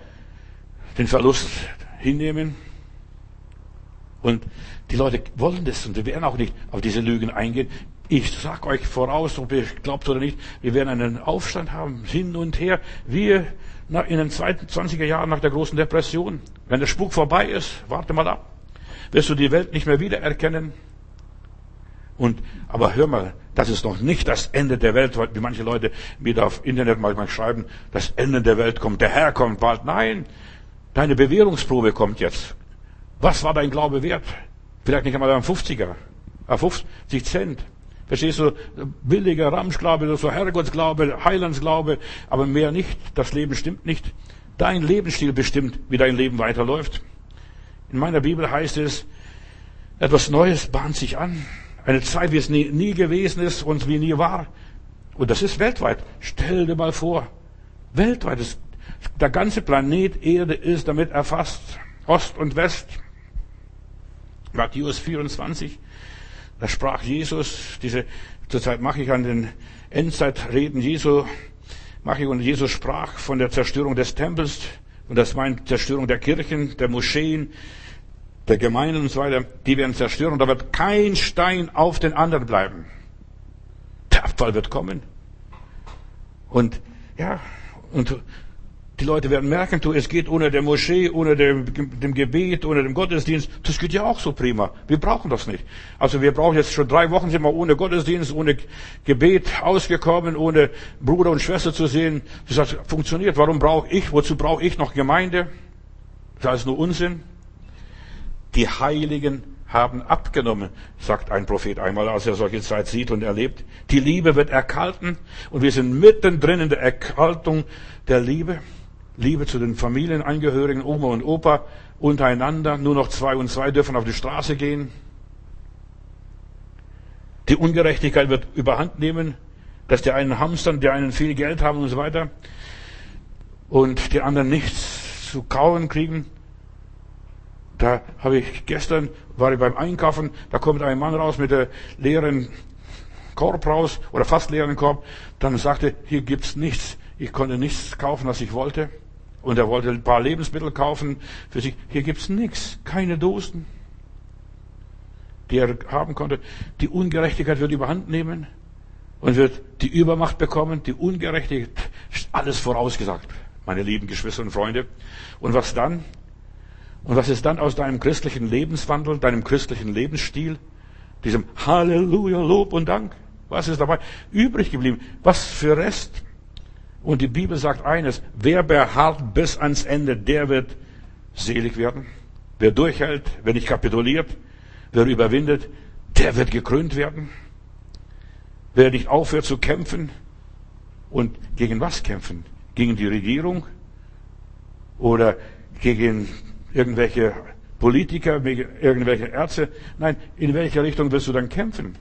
den Verlust hinnehmen. Und die Leute wollen das und die werden auch nicht auf diese Lügen eingehen. Ich sag euch voraus, ob ihr glaubt oder nicht, wir werden einen Aufstand haben, hin und her. Wir in den 20er Jahren nach der großen Depression. Wenn der Spuk vorbei ist, warte mal ab. Wirst du die Welt nicht mehr wiedererkennen? Und, aber hör mal, das ist noch nicht das Ende der Welt, wie manche Leute mir da auf Internet manchmal schreiben, das Ende der Welt kommt, der Herr kommt bald. Nein, deine Bewährungsprobe kommt jetzt. Was war dein Glaube wert? Vielleicht nicht einmal ein 50er, 50 Cent. Verstehst du? Billiger Ramschglaube, so Herrgottsglaube, Heilandsglaube, aber mehr nicht. Das Leben stimmt nicht. Dein Lebensstil bestimmt, wie dein Leben weiterläuft. In meiner Bibel heißt es, etwas Neues bahnt sich an. Eine Zeit, wie es nie, nie gewesen ist und wie nie war. Und das ist weltweit. Stell dir mal vor, weltweit ist, der ganze Planet Erde ist damit erfasst. Ost und West. Matthäus 24. Da sprach Jesus, diese, zurzeit mache ich an den Endzeitreden Jesu, mache ich und Jesus sprach von der Zerstörung des Tempels und das meint Zerstörung der Kirchen, der Moscheen, der Gemeinden und so weiter. Die werden zerstört und da wird kein Stein auf den anderen bleiben. Der Abfall wird kommen. Und ja, und die Leute werden merken, du, es geht ohne der Moschee, ohne dem, dem, Gebet, ohne dem Gottesdienst. Das geht ja auch so prima. Wir brauchen das nicht. Also wir brauchen jetzt schon drei Wochen sind wir ohne Gottesdienst, ohne Gebet ausgekommen, ohne Bruder und Schwester zu sehen. Das hat funktioniert. Warum brauche ich, wozu brauche ich noch Gemeinde? Das ist nur Unsinn. Die Heiligen haben abgenommen, sagt ein Prophet einmal, als er solche Zeit sieht und erlebt. Die Liebe wird erkalten und wir sind mittendrin in der Erkaltung der Liebe. Liebe zu den Familienangehörigen, Oma und Opa, untereinander. Nur noch zwei und zwei dürfen auf die Straße gehen. Die Ungerechtigkeit wird überhand nehmen. dass die einen hamstern, die einen viel Geld haben und so weiter und die anderen nichts zu kauen kriegen. Da habe ich gestern, war ich beim Einkaufen, da kommt ein Mann raus mit der leeren Korb raus oder fast leeren Korb. Dann sagte, hier gibt's nichts. Ich konnte nichts kaufen, was ich wollte. Und er wollte ein paar Lebensmittel kaufen für sich. Hier gibt's nichts. Keine Dosen, die er haben konnte. Die Ungerechtigkeit wird überhand nehmen und wird die Übermacht bekommen. Die Ungerechtigkeit, alles vorausgesagt, meine lieben Geschwister und Freunde. Und was dann? Und was ist dann aus deinem christlichen Lebenswandel, deinem christlichen Lebensstil, diesem Halleluja, Lob und Dank? Was ist dabei übrig geblieben? Was für Rest? Und die Bibel sagt eines, wer beharrt bis ans Ende, der wird selig werden. Wer durchhält, wer nicht kapituliert, wer überwindet, der wird gekrönt werden. Wer nicht aufhört zu kämpfen und gegen was kämpfen? Gegen die Regierung oder gegen irgendwelche Politiker, irgendwelche Ärzte? Nein, in welche Richtung wirst du dann kämpfen?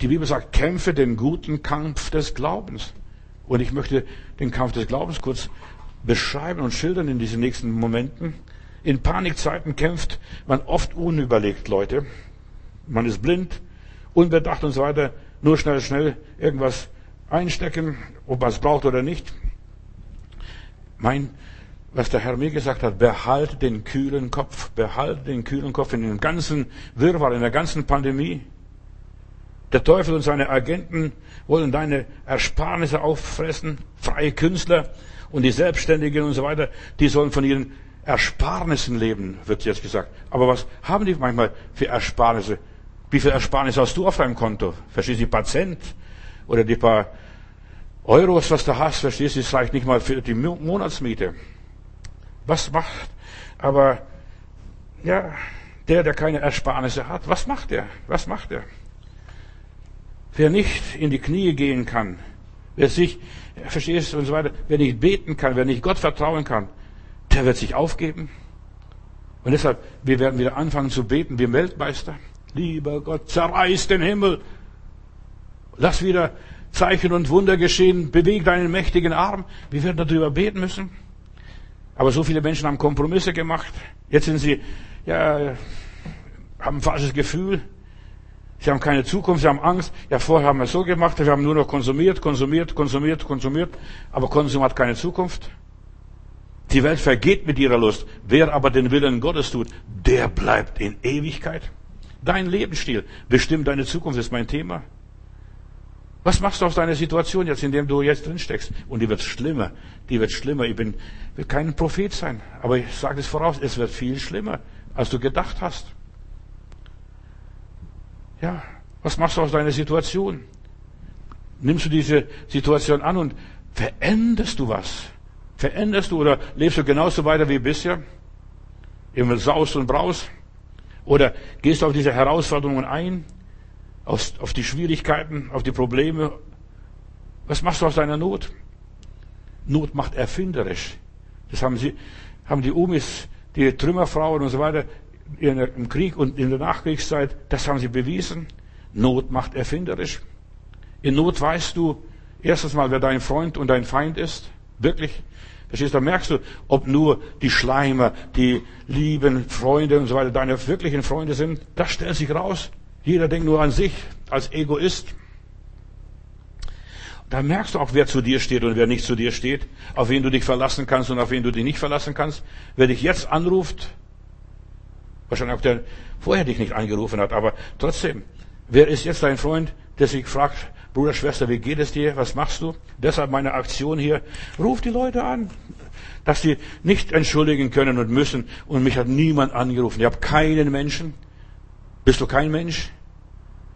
Die Bibel sagt, kämpfe den guten Kampf des Glaubens. Und ich möchte den Kampf des Glaubens kurz beschreiben und schildern in diesen nächsten Momenten. In Panikzeiten kämpft man oft unüberlegt, Leute. Man ist blind, unbedacht und so weiter. Nur schnell, schnell irgendwas einstecken, ob man es braucht oder nicht. Mein, was der Herr mir gesagt hat, behalte den kühlen Kopf, behalte den kühlen Kopf in dem ganzen Wirrwarr, in der ganzen Pandemie. Der Teufel und seine Agenten wollen deine Ersparnisse auffressen. Freie Künstler und die Selbstständigen und so weiter, die sollen von ihren Ersparnissen leben, wird jetzt gesagt. Aber was haben die manchmal für Ersparnisse? Wie viel Ersparnisse hast du auf deinem Konto? Verstehst du, die paar Cent oder die paar Euros, was du hast, verstehst du, das reicht nicht mal für die Monatsmiete. Was macht aber, ja, der, der keine Ersparnisse hat, was macht er? Was macht er? Wer nicht in die Knie gehen kann, wer sich, verstehst du und so weiter, wer nicht beten kann, wer nicht Gott vertrauen kann, der wird sich aufgeben. Und deshalb, wir werden wieder anfangen zu beten wie Weltmeister. Lieber Gott, zerreiß den Himmel. Lass wieder Zeichen und Wunder geschehen. Beweg deinen mächtigen Arm. Wir werden darüber beten müssen. Aber so viele Menschen haben Kompromisse gemacht. Jetzt sind sie, ja, haben ein falsches Gefühl. Sie haben keine Zukunft, sie haben Angst. Ja, vorher haben wir es so gemacht, wir haben nur noch konsumiert, konsumiert, konsumiert, konsumiert. Aber Konsum hat keine Zukunft. Die Welt vergeht mit ihrer Lust. Wer aber den Willen Gottes tut, der bleibt in Ewigkeit. Dein Lebensstil bestimmt deine Zukunft, ist mein Thema. Was machst du aus deiner Situation jetzt, in der du jetzt drin steckst? Und die wird schlimmer. Die wird schlimmer. Ich bin, will kein Prophet sein. Aber ich sage es voraus, es wird viel schlimmer, als du gedacht hast. Ja, was machst du aus deiner Situation? Nimmst du diese Situation an und veränderst du was? Veränderst du oder lebst du genauso weiter wie bisher? Immer Saus und Braus? Oder gehst du auf diese Herausforderungen ein? Auf, auf die Schwierigkeiten, auf die Probleme? Was machst du aus deiner Not? Not macht erfinderisch. Das haben sie, haben die Umis, die Trümmerfrauen und so weiter im Krieg und in der Nachkriegszeit, das haben sie bewiesen. Not macht erfinderisch. In Not weißt du erstens mal, wer dein Freund und dein Feind ist. Wirklich. Verstehst du? Da merkst du, ob nur die Schleimer, die lieben Freunde und so weiter deine wirklichen Freunde sind. Das stellt sich raus. Jeder denkt nur an sich als Egoist. Da merkst du auch, wer zu dir steht und wer nicht zu dir steht, auf wen du dich verlassen kannst und auf wen du dich nicht verlassen kannst. Wer dich jetzt anruft, Wahrscheinlich auch der vorher dich nicht angerufen hat, aber trotzdem. Wer ist jetzt dein Freund, der sich fragt, Bruder, Schwester, wie geht es dir? Was machst du? Deshalb meine Aktion hier. Ruf die Leute an, dass sie nicht entschuldigen können und müssen. Und mich hat niemand angerufen. Ich habe keinen Menschen. Bist du kein Mensch?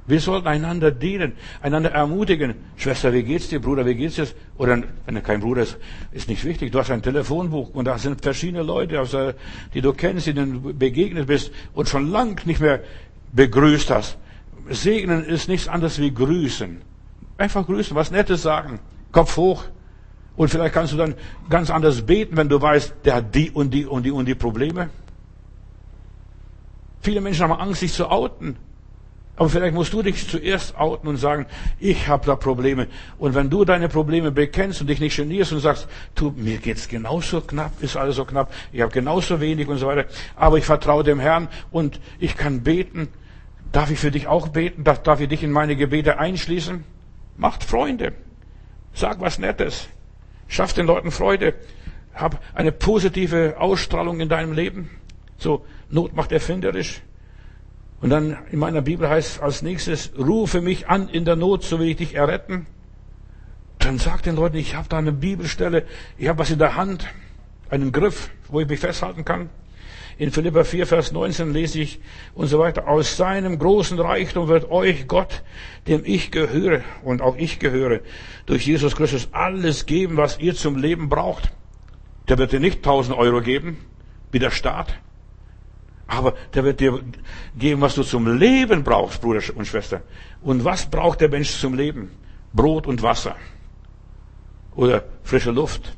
Wir sollten einander dienen, einander ermutigen. Schwester, wie geht's dir? Bruder, wie geht's dir? Oder wenn kein Bruder ist, ist nicht wichtig. Du hast ein Telefonbuch und da sind verschiedene Leute, die du kennst, denen begegnet bist und schon lang nicht mehr begrüßt hast. Segnen ist nichts anderes wie grüßen. Einfach grüßen, was Nettes sagen. Kopf hoch. Und vielleicht kannst du dann ganz anders beten, wenn du weißt, der hat die und die und die und die Probleme. Viele Menschen haben Angst, sich zu outen. Aber vielleicht musst du dich zuerst outen und sagen, ich habe da Probleme. Und wenn du deine Probleme bekennst und dich nicht genierst und sagst, du, mir geht's genauso knapp, ist alles so knapp, ich habe genauso wenig und so weiter, aber ich vertraue dem Herrn und ich kann beten. Darf ich für dich auch beten? Darf, darf ich dich in meine Gebete einschließen? Macht Freunde. Sag was Nettes. Schaff den Leuten Freude. Hab eine positive Ausstrahlung in deinem Leben. So, Not macht erfinderisch. Und dann in meiner Bibel heißt es als nächstes, rufe mich an in der Not, so will ich dich erretten. Dann sag den Leuten, ich habe da eine Bibelstelle, ich habe was in der Hand, einen Griff, wo ich mich festhalten kann. In Philippa 4, Vers 19 lese ich und so weiter. Aus seinem großen Reichtum wird euch Gott, dem ich gehöre und auch ich gehöre, durch Jesus Christus alles geben, was ihr zum Leben braucht. Der wird dir nicht 1000 Euro geben, wie der Staat. Aber der wird dir geben, was du zum Leben brauchst, Bruder und Schwester. Und was braucht der Mensch zum Leben? Brot und Wasser. Oder frische Luft.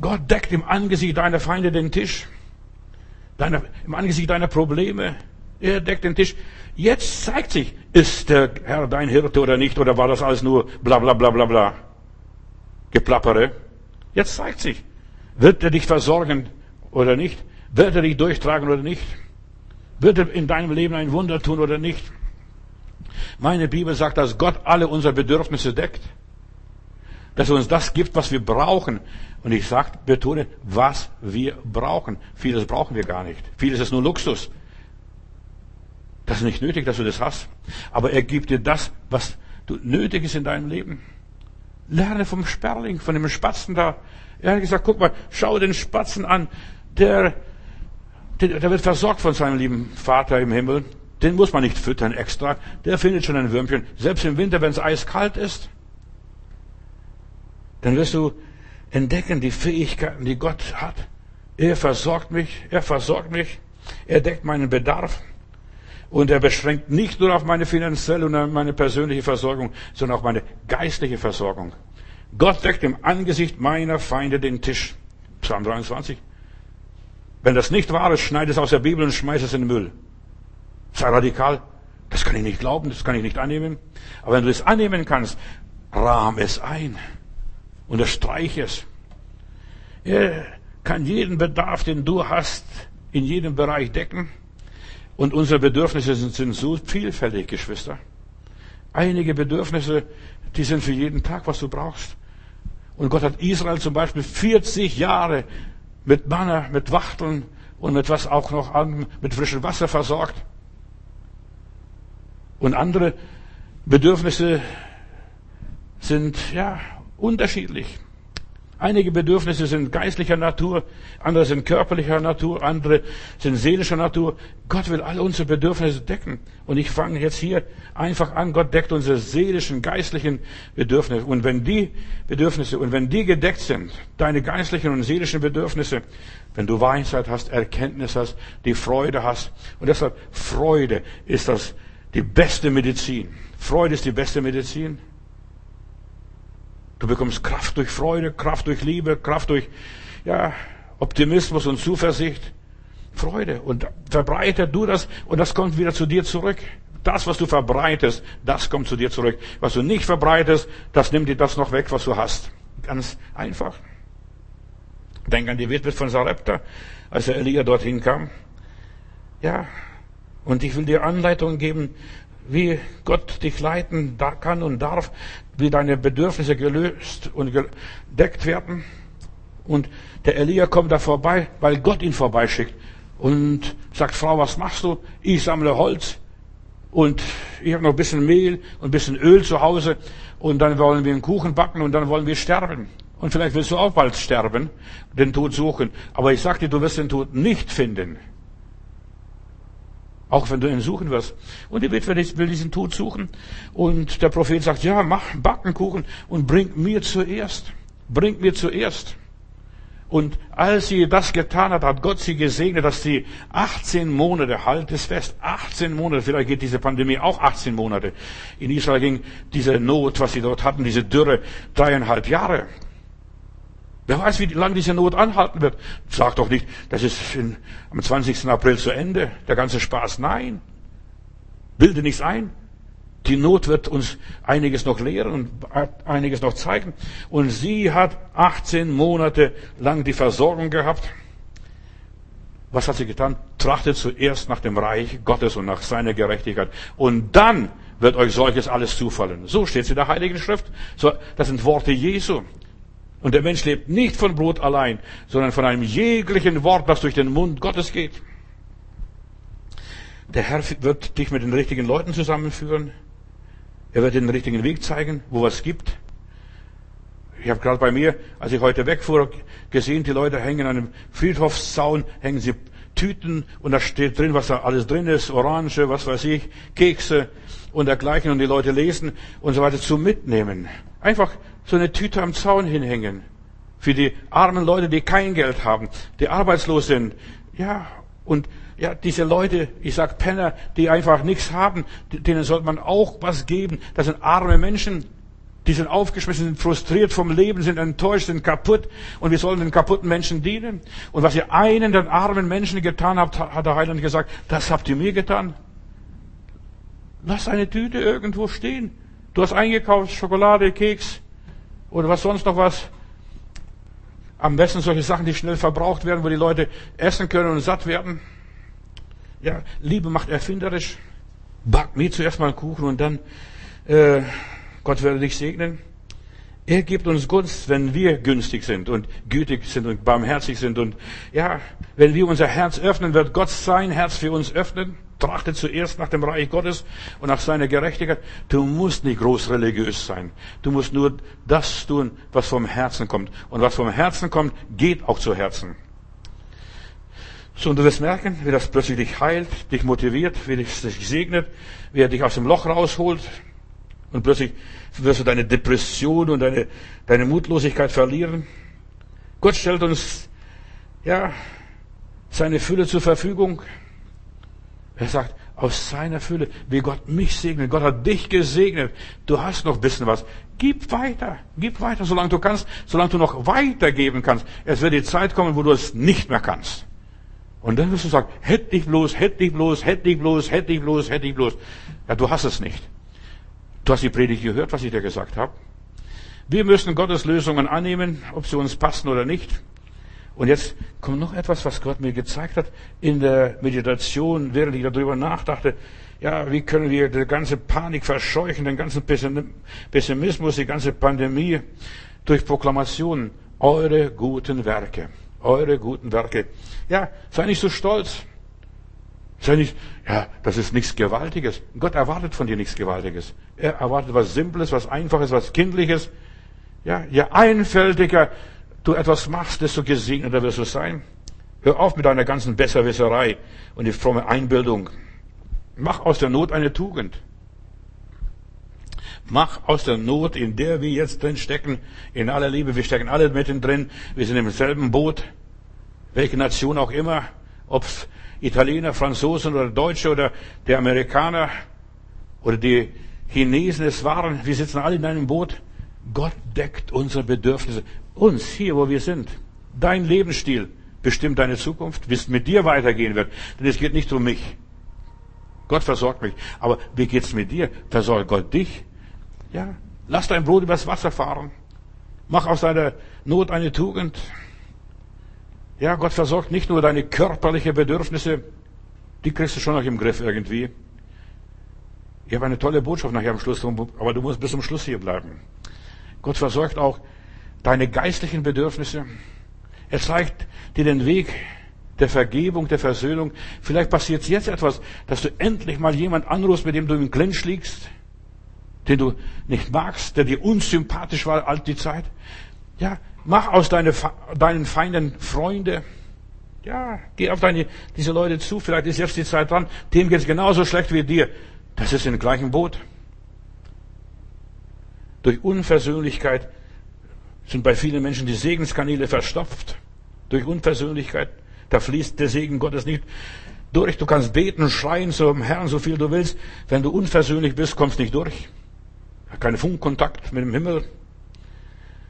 Gott deckt im Angesicht deiner Feinde den Tisch. Deiner, Im Angesicht deiner Probleme. Er deckt den Tisch. Jetzt zeigt sich, ist der Herr dein Hirte oder nicht? Oder war das alles nur bla bla bla bla bla? Geplappere. Jetzt zeigt sich, wird er dich versorgen oder nicht? Wird er dich durchtragen oder nicht? Wird er in deinem Leben ein Wunder tun oder nicht? Meine Bibel sagt, dass Gott alle unsere Bedürfnisse deckt. Dass er uns das gibt, was wir brauchen. Und ich sage, betone, was wir brauchen. Vieles brauchen wir gar nicht. Vieles ist nur Luxus. Das ist nicht nötig, dass du das hast. Aber er gibt dir das, was du nötig ist in deinem Leben. Lerne vom Sperling, von dem Spatzen da. Er hat gesagt, guck mal, schau den Spatzen an. Der der wird versorgt von seinem lieben Vater im Himmel. Den muss man nicht füttern extra. Der findet schon ein Würmchen. Selbst im Winter, wenn es eiskalt ist. Dann wirst du entdecken die Fähigkeiten, die Gott hat. Er versorgt mich. Er versorgt mich. Er deckt meinen Bedarf. Und er beschränkt nicht nur auf meine finanzielle und meine persönliche Versorgung, sondern auch meine geistliche Versorgung. Gott deckt im Angesicht meiner Feinde den Tisch. Psalm 23. Wenn das nicht wahr ist, schneide es aus der Bibel und schmeiß es in den Müll. Sei radikal. Das kann ich nicht glauben, das kann ich nicht annehmen. Aber wenn du es annehmen kannst, rahm es ein. Unterstreich es. Er kann jeden Bedarf, den du hast, in jedem Bereich decken. Und unsere Bedürfnisse sind so vielfältig, Geschwister. Einige Bedürfnisse, die sind für jeden Tag, was du brauchst. Und Gott hat Israel zum Beispiel 40 Jahre mit Manna, mit Wachteln und mit was auch noch an, mit frischem Wasser versorgt. Und andere Bedürfnisse sind, ja, unterschiedlich. Einige Bedürfnisse sind geistlicher Natur, andere sind körperlicher Natur, andere sind seelischer Natur. Gott will alle unsere Bedürfnisse decken. Und ich fange jetzt hier einfach an. Gott deckt unsere seelischen, geistlichen Bedürfnisse. Und wenn die Bedürfnisse, und wenn die gedeckt sind, deine geistlichen und seelischen Bedürfnisse, wenn du Weisheit hast, Erkenntnis hast, die Freude hast, und deshalb Freude ist das die beste Medizin. Freude ist die beste Medizin. Du bekommst Kraft durch Freude, Kraft durch Liebe, Kraft durch ja, Optimismus und Zuversicht. Freude. Und verbreite du das und das kommt wieder zu dir zurück. Das, was du verbreitest, das kommt zu dir zurück. Was du nicht verbreitest, das nimmt dir das noch weg, was du hast. Ganz einfach. Denk an die Witwe von Sarepta, als der Elia dorthin kam. Ja. Und ich will dir Anleitung geben, wie Gott dich leiten kann und darf, wie deine Bedürfnisse gelöst und gedeckt werden. Und der Elia kommt da vorbei, weil Gott ihn vorbeischickt und sagt, Frau, was machst du? Ich sammle Holz und ich habe noch ein bisschen Mehl und ein bisschen Öl zu Hause und dann wollen wir einen Kuchen backen und dann wollen wir sterben. Und vielleicht willst du auch bald sterben, den Tod suchen. Aber ich sag dir, du wirst den Tod nicht finden. Auch wenn du ihn suchen wirst. Und die Witwe will diesen Tod suchen. Und der Prophet sagt, ja, mach Backenkuchen und bring mir zuerst. Bring mir zuerst. Und als sie das getan hat, hat Gott sie gesegnet, dass sie 18 Monate, halt es fest, 18 Monate, vielleicht geht diese Pandemie auch 18 Monate. In Israel ging diese Not, was sie dort hatten, diese Dürre, dreieinhalb Jahre. Wer weiß, wie lange diese Not anhalten wird. Sag doch nicht, das ist am 20. April zu Ende, der ganze Spaß. Nein. Bilde nichts ein. Die Not wird uns einiges noch lehren und einiges noch zeigen. Und sie hat 18 Monate lang die Versorgung gehabt. Was hat sie getan? Trachtet zuerst nach dem Reich Gottes und nach seiner Gerechtigkeit. Und dann wird euch solches alles zufallen. So steht es in der Heiligen Schrift. So, das sind Worte Jesu. Und der Mensch lebt nicht von Brot allein, sondern von einem jeglichen Wort, das durch den Mund Gottes geht. Der Herr wird dich mit den richtigen Leuten zusammenführen. Er wird den richtigen Weg zeigen, wo was gibt. Ich habe gerade bei mir, als ich heute wegfuhr, gesehen, die Leute hängen an einem Friedhofszaun, hängen sie Tüten und da steht drin, was da alles drin ist, Orange, was weiß ich, Kekse und dergleichen und die Leute lesen und so weiter zum Mitnehmen. Einfach so eine Tüte am Zaun hinhängen. Für die armen Leute, die kein Geld haben, die arbeitslos sind. Ja, und ja, diese Leute, ich sag Penner, die einfach nichts haben, denen sollte man auch was geben. Das sind arme Menschen, die sind aufgeschmissen, sind frustriert vom Leben, sind enttäuscht, sind kaputt. Und wir sollen den kaputten Menschen dienen. Und was ihr einen den armen Menschen getan habt, hat der Heiland gesagt, das habt ihr mir getan. Lass eine Tüte irgendwo stehen. Du hast eingekauft, Schokolade, Keks oder was sonst noch was. Am besten solche Sachen, die schnell verbraucht werden, wo die Leute essen können und satt werden. Ja, Liebe macht erfinderisch. Back mir zuerst mal einen Kuchen und dann, äh, Gott werde dich segnen. Er gibt uns Gunst, wenn wir günstig sind und gütig sind und barmherzig sind. Und ja, wenn wir unser Herz öffnen, wird Gott sein Herz für uns öffnen. Trachte zuerst nach dem Reich Gottes und nach seiner Gerechtigkeit. Du musst nicht groß religiös sein. Du musst nur das tun, was vom Herzen kommt. Und was vom Herzen kommt, geht auch zu Herzen. So, und du wirst merken, wie das plötzlich dich heilt, dich motiviert, wie dich segnet, wie er dich aus dem Loch rausholt. Und plötzlich wirst du deine Depression und deine, deine Mutlosigkeit verlieren. Gott stellt uns, ja, seine Fülle zur Verfügung. Er sagt, aus seiner Fülle, wie Gott mich segnet. Gott hat dich gesegnet. Du hast noch ein bisschen was. Gib weiter. Gib weiter, solange du kannst, solange du noch weitergeben kannst. Es wird die Zeit kommen, wo du es nicht mehr kannst. Und dann wirst du sagen, hätte ich bloß, hätte ich bloß, hätte ich bloß, hätte ich bloß, hätte ich bloß. Ja, du hast es nicht. Du hast die Predigt gehört, was ich dir gesagt habe. Wir müssen Gottes Lösungen annehmen, ob sie uns passen oder nicht. Und jetzt kommt noch etwas, was Gott mir gezeigt hat in der Meditation, während ich darüber nachdachte. Ja, wie können wir die ganze Panik verscheuchen, den ganzen Pessimismus, die ganze Pandemie durch Proklamationen. Eure guten Werke eure guten Werke. Ja, sei nicht so stolz. Sei nicht, ja, das ist nichts Gewaltiges. Gott erwartet von dir nichts Gewaltiges. Er erwartet was Simples, was Einfaches, was Kindliches. Ja, je einfältiger du etwas machst, desto gesegneter wirst du sein. Hör auf mit deiner ganzen Besserwisserei und die fromme Einbildung. Mach aus der Not eine Tugend. Mach aus der Not, in der wir jetzt drin stecken, in aller Liebe, wir stecken alle mittendrin, wir sind im selben Boot, welche Nation auch immer, ob Italiener, Franzosen oder Deutsche oder der Amerikaner oder die Chinesen es waren, wir sitzen alle in einem Boot. Gott deckt unsere Bedürfnisse. Uns hier, wo wir sind. Dein Lebensstil bestimmt deine Zukunft, wie es mit dir weitergehen wird. Denn es geht nicht um mich. Gott versorgt mich. Aber wie geht's mit dir? Versorgt Gott dich? Ja, lass dein Brot übers Wasser fahren. Mach aus deiner Not eine Tugend. Ja, Gott versorgt nicht nur deine körperlichen Bedürfnisse, die kriegst du schon noch im Griff irgendwie. Ich habe eine tolle Botschaft nachher am Schluss, aber du musst bis zum Schluss hier bleiben. Gott versorgt auch deine geistlichen Bedürfnisse. Er zeigt dir den Weg der Vergebung, der Versöhnung. Vielleicht passiert jetzt etwas, dass du endlich mal jemand anrufst, mit dem du im Clinch liegst den du nicht magst, der dir unsympathisch war all die Zeit. Ja, mach aus deine, deinen Feinden Freunde. Ja, geh auf deine, diese Leute zu. Vielleicht ist jetzt die Zeit dran. Dem geht es genauso schlecht wie dir. Das ist im gleichen Boot. Durch Unversöhnlichkeit sind bei vielen Menschen die Segenskanäle verstopft. Durch Unversöhnlichkeit. Da fließt der Segen Gottes nicht durch. Du kannst beten, schreien zum Herrn, so viel du willst. Wenn du unversöhnlich bist, kommst nicht durch keinen Funkkontakt mit dem Himmel.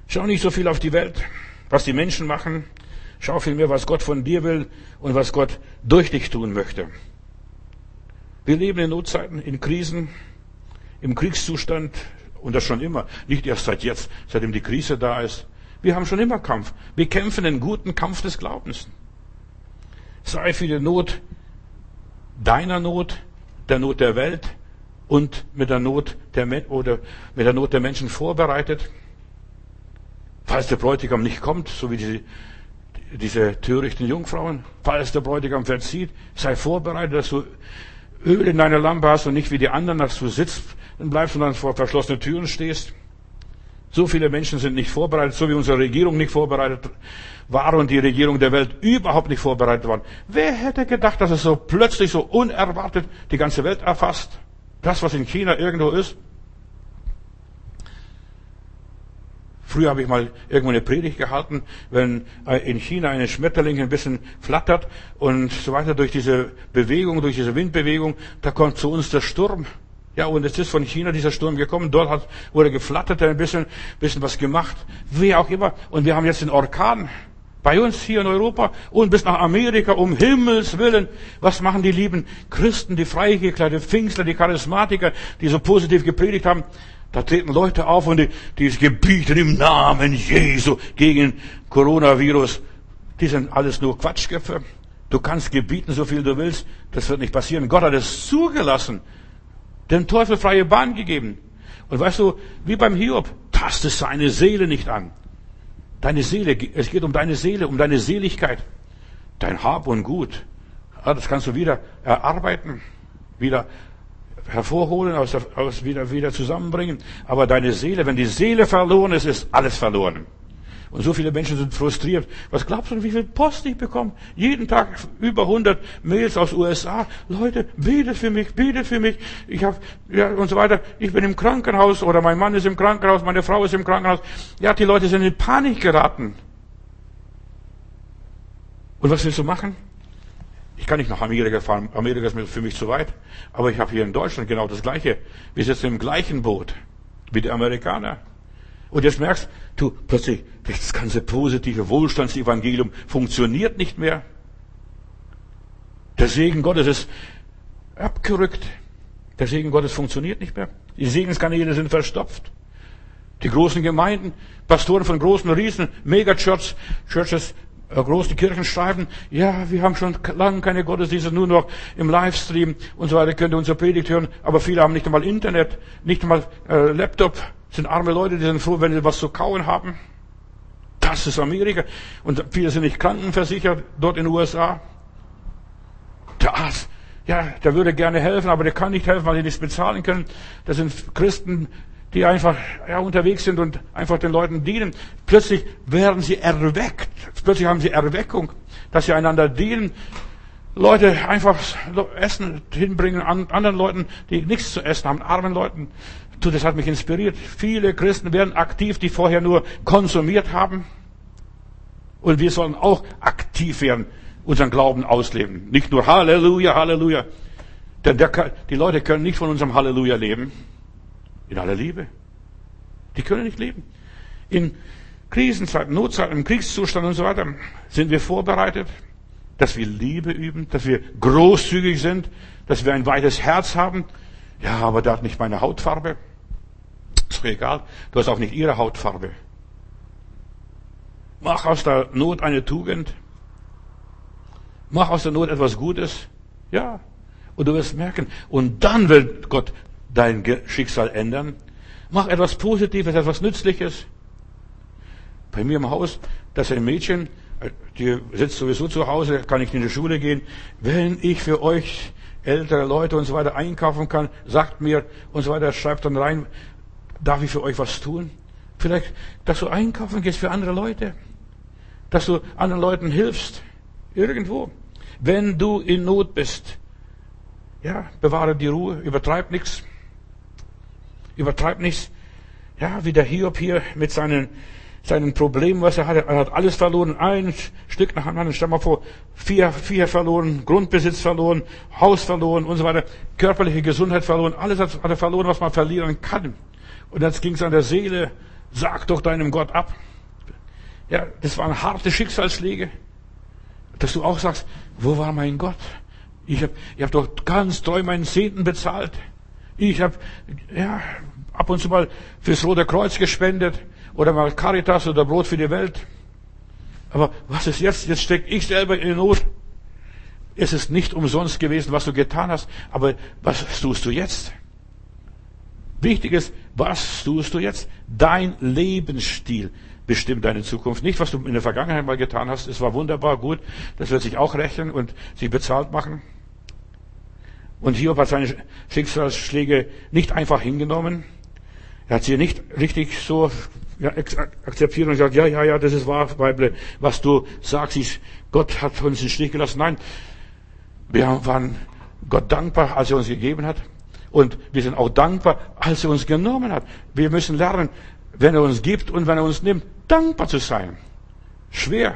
Schau nicht so viel auf die Welt, was die Menschen machen. Schau vielmehr, was Gott von dir will und was Gott durch dich tun möchte. Wir leben in Notzeiten, in Krisen, im Kriegszustand und das schon immer. Nicht erst seit jetzt, seitdem die Krise da ist. Wir haben schon immer Kampf. Wir kämpfen den guten Kampf des Glaubens. Sei für die Not deiner Not, der Not der Welt und mit der Not der, oder mit der Not der Menschen vorbereitet. Falls der Bräutigam nicht kommt, so wie diese, diese törichten Jungfrauen, falls der Bräutigam verzieht, sei vorbereitet, dass du Öl in deiner Lampe hast und nicht wie die anderen, dass du sitzt und bleibst und dann vor verschlossenen Türen stehst. So viele Menschen sind nicht vorbereitet, so wie unsere Regierung nicht vorbereitet war und die Regierung der Welt überhaupt nicht vorbereitet war. Wer hätte gedacht, dass es so plötzlich, so unerwartet die ganze Welt erfasst? Das, was in China irgendwo ist? Früher habe ich mal irgendwo eine Predigt gehalten, wenn in China eine Schmetterling ein bisschen flattert und so weiter durch diese Bewegung, durch diese Windbewegung, da kommt zu uns der Sturm. Ja, und es ist von China dieser Sturm gekommen. Dort hat, wurde geflattert, ein bisschen, bisschen was gemacht. Wie auch immer. Und wir haben jetzt den Orkan. Bei uns hier in Europa und bis nach Amerika, um Himmels Willen. Was machen die lieben Christen, die freigekleideten Pfingstler, die Charismatiker, die so positiv gepredigt haben? Da treten Leute auf und die, die gebieten im Namen Jesu gegen Coronavirus. Die sind alles nur Quatschköpfe. Du kannst gebieten, so viel du willst. Das wird nicht passieren. Gott hat es zugelassen dem Teufel freie Bahn gegeben. Und weißt du, wie beim Hiob, taste seine Seele nicht an. Deine Seele, es geht um deine Seele, um deine Seligkeit. Dein Hab und Gut. Ja, das kannst du wieder erarbeiten, wieder hervorholen, aus, aus, wieder, wieder zusammenbringen. Aber deine Seele, wenn die Seele verloren ist, ist alles verloren. Und so viele Menschen sind frustriert. Was glaubst du, wie viel Post ich bekomme? Jeden Tag über 100 Mails aus USA. Leute, betet für mich, betet für mich. Ich habe ja und so weiter. Ich bin im Krankenhaus oder mein Mann ist im Krankenhaus, meine Frau ist im Krankenhaus. Ja, die Leute sind in Panik geraten. Und was willst du machen? Ich kann nicht nach Amerika fahren. Amerika ist für mich zu weit. Aber ich habe hier in Deutschland genau das Gleiche. Wir sitzen im gleichen Boot wie die Amerikaner. Und jetzt merkst du plötzlich, das ganze positive Wohlstandsevangelium funktioniert nicht mehr. Der Segen Gottes ist abgerückt. Der Segen Gottes funktioniert nicht mehr. Die Segenskanäle sind verstopft. Die großen Gemeinden, Pastoren von großen Riesen, Megachurches, Churches, äh, große Kirchen schreiben, ja, wir haben schon lange keine Gottesdienste, nur noch im Livestream und so weiter, könnt ihr unsere Predigt hören, aber viele haben nicht einmal Internet, nicht einmal äh, Laptop, sind arme Leute, die sind froh, wenn sie was zu kauen haben. Das ist Amerika. Und viele sind nicht krankenversichert dort in den USA. Der Arzt, ja, der würde gerne helfen, aber der kann nicht helfen, weil sie nichts bezahlen können. Das sind Christen, die einfach ja, unterwegs sind und einfach den Leuten dienen. Plötzlich werden sie erweckt. Plötzlich haben sie Erweckung, dass sie einander dienen. Leute einfach Essen hinbringen an anderen Leuten, die nichts zu essen haben, armen Leuten. Das hat mich inspiriert. Viele Christen werden aktiv, die vorher nur konsumiert haben. Und wir sollen auch aktiv werden, unseren Glauben ausleben. Nicht nur Halleluja, Halleluja. Denn der, die Leute können nicht von unserem Halleluja leben. In aller Liebe. Die können nicht leben. In Krisenzeiten, Notzeiten, im Kriegszustand und so weiter sind wir vorbereitet, dass wir Liebe üben, dass wir großzügig sind, dass wir ein weites Herz haben. Ja, aber der hat nicht meine Hautfarbe. Ist doch egal. Du hast auch nicht ihre Hautfarbe. Mach aus der Not eine Tugend. Mach aus der Not etwas Gutes. Ja. Und du wirst merken. Und dann wird Gott dein Schicksal ändern. Mach etwas Positives, etwas Nützliches. Bei mir im Haus, das ist ein Mädchen, die sitzt sowieso zu Hause, kann nicht in die Schule gehen. Wenn ich für euch ältere Leute und so weiter einkaufen kann, sagt mir und so weiter, schreibt dann rein, darf ich für euch was tun? Vielleicht, dass du einkaufen gehst für andere Leute. Dass du anderen Leuten hilfst. Irgendwo. Wenn du in Not bist, ja, bewahre die Ruhe, übertreib nichts. Übertreib nichts. Ja, wie der Hiob hier mit seinen, seinen Problemen, was er hatte. Er hat alles verloren, ein Stück nach dem anderen. Stell mal vor, vier, vier verloren, Grundbesitz verloren, Haus verloren und so weiter, körperliche Gesundheit verloren. Alles hat er verloren, was man verlieren kann. Und jetzt ging es an der Seele, sag doch deinem Gott ab. Ja, das waren harte Schicksalsschläge, dass du auch sagst, wo war mein Gott? Ich habe ich hab doch ganz treu meinen Zehnten bezahlt. Ich habe ja, ab und zu mal fürs Rote Kreuz gespendet oder mal Caritas oder Brot für die Welt. Aber was ist jetzt? Jetzt stecke ich selber in Not. Es ist nicht umsonst gewesen, was du getan hast, aber was tust du jetzt? Wichtig ist, was tust du jetzt? Dein Lebensstil bestimmt deine Zukunft. Nicht, was du in der Vergangenheit mal getan hast. Es war wunderbar, gut. Das wird sich auch rechnen und sich bezahlt machen. Und Hiob hat seine Schicksalsschläge nicht einfach hingenommen. Er hat sie nicht richtig so ja, akzeptiert und gesagt, ja, ja, ja, das ist wahr, Weible, was du sagst, ist, Gott hat uns den Stich gelassen. Nein, wir waren Gott dankbar, als er uns gegeben hat. Und wir sind auch dankbar, als er uns genommen hat. Wir müssen lernen, wenn er uns gibt und wenn er uns nimmt, dankbar zu sein. Schwer.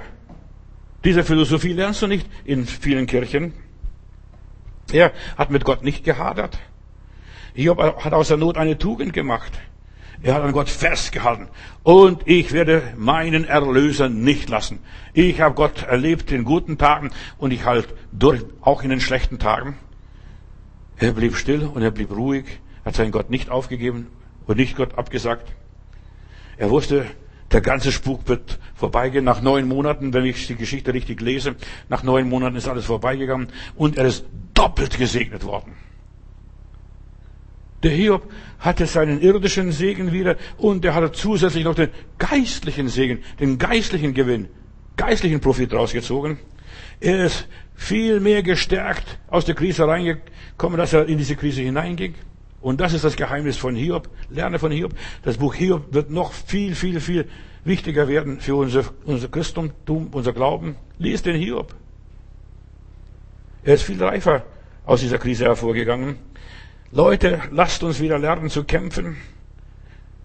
Diese Philosophie lernst du nicht in vielen Kirchen. Er hat mit Gott nicht gehadert. Hiob hat aus der Not eine Tugend gemacht. Er hat an Gott festgehalten. Und ich werde meinen Erlöser nicht lassen. Ich habe Gott erlebt in guten Tagen und ich halt durch, auch in den schlechten Tagen. Er blieb still und er blieb ruhig, hat seinen Gott nicht aufgegeben und nicht Gott abgesagt. Er wusste, der ganze Spuk wird vorbeigehen. Nach neun Monaten, wenn ich die Geschichte richtig lese, nach neun Monaten ist alles vorbeigegangen und er ist doppelt gesegnet worden. Der Hiob hatte seinen irdischen Segen wieder und er hatte zusätzlich noch den geistlichen Segen, den geistlichen Gewinn, geistlichen Profit rausgezogen. Er ist viel mehr gestärkt aus der Krise reingekommen, dass er in diese Krise hineinging. Und das ist das Geheimnis von Hiob. Lerne von Hiob. Das Buch Hiob wird noch viel, viel, viel wichtiger werden für unser, unser Christentum, unser Glauben. Lies den Hiob. Er ist viel reifer aus dieser Krise hervorgegangen. Leute, lasst uns wieder lernen zu kämpfen.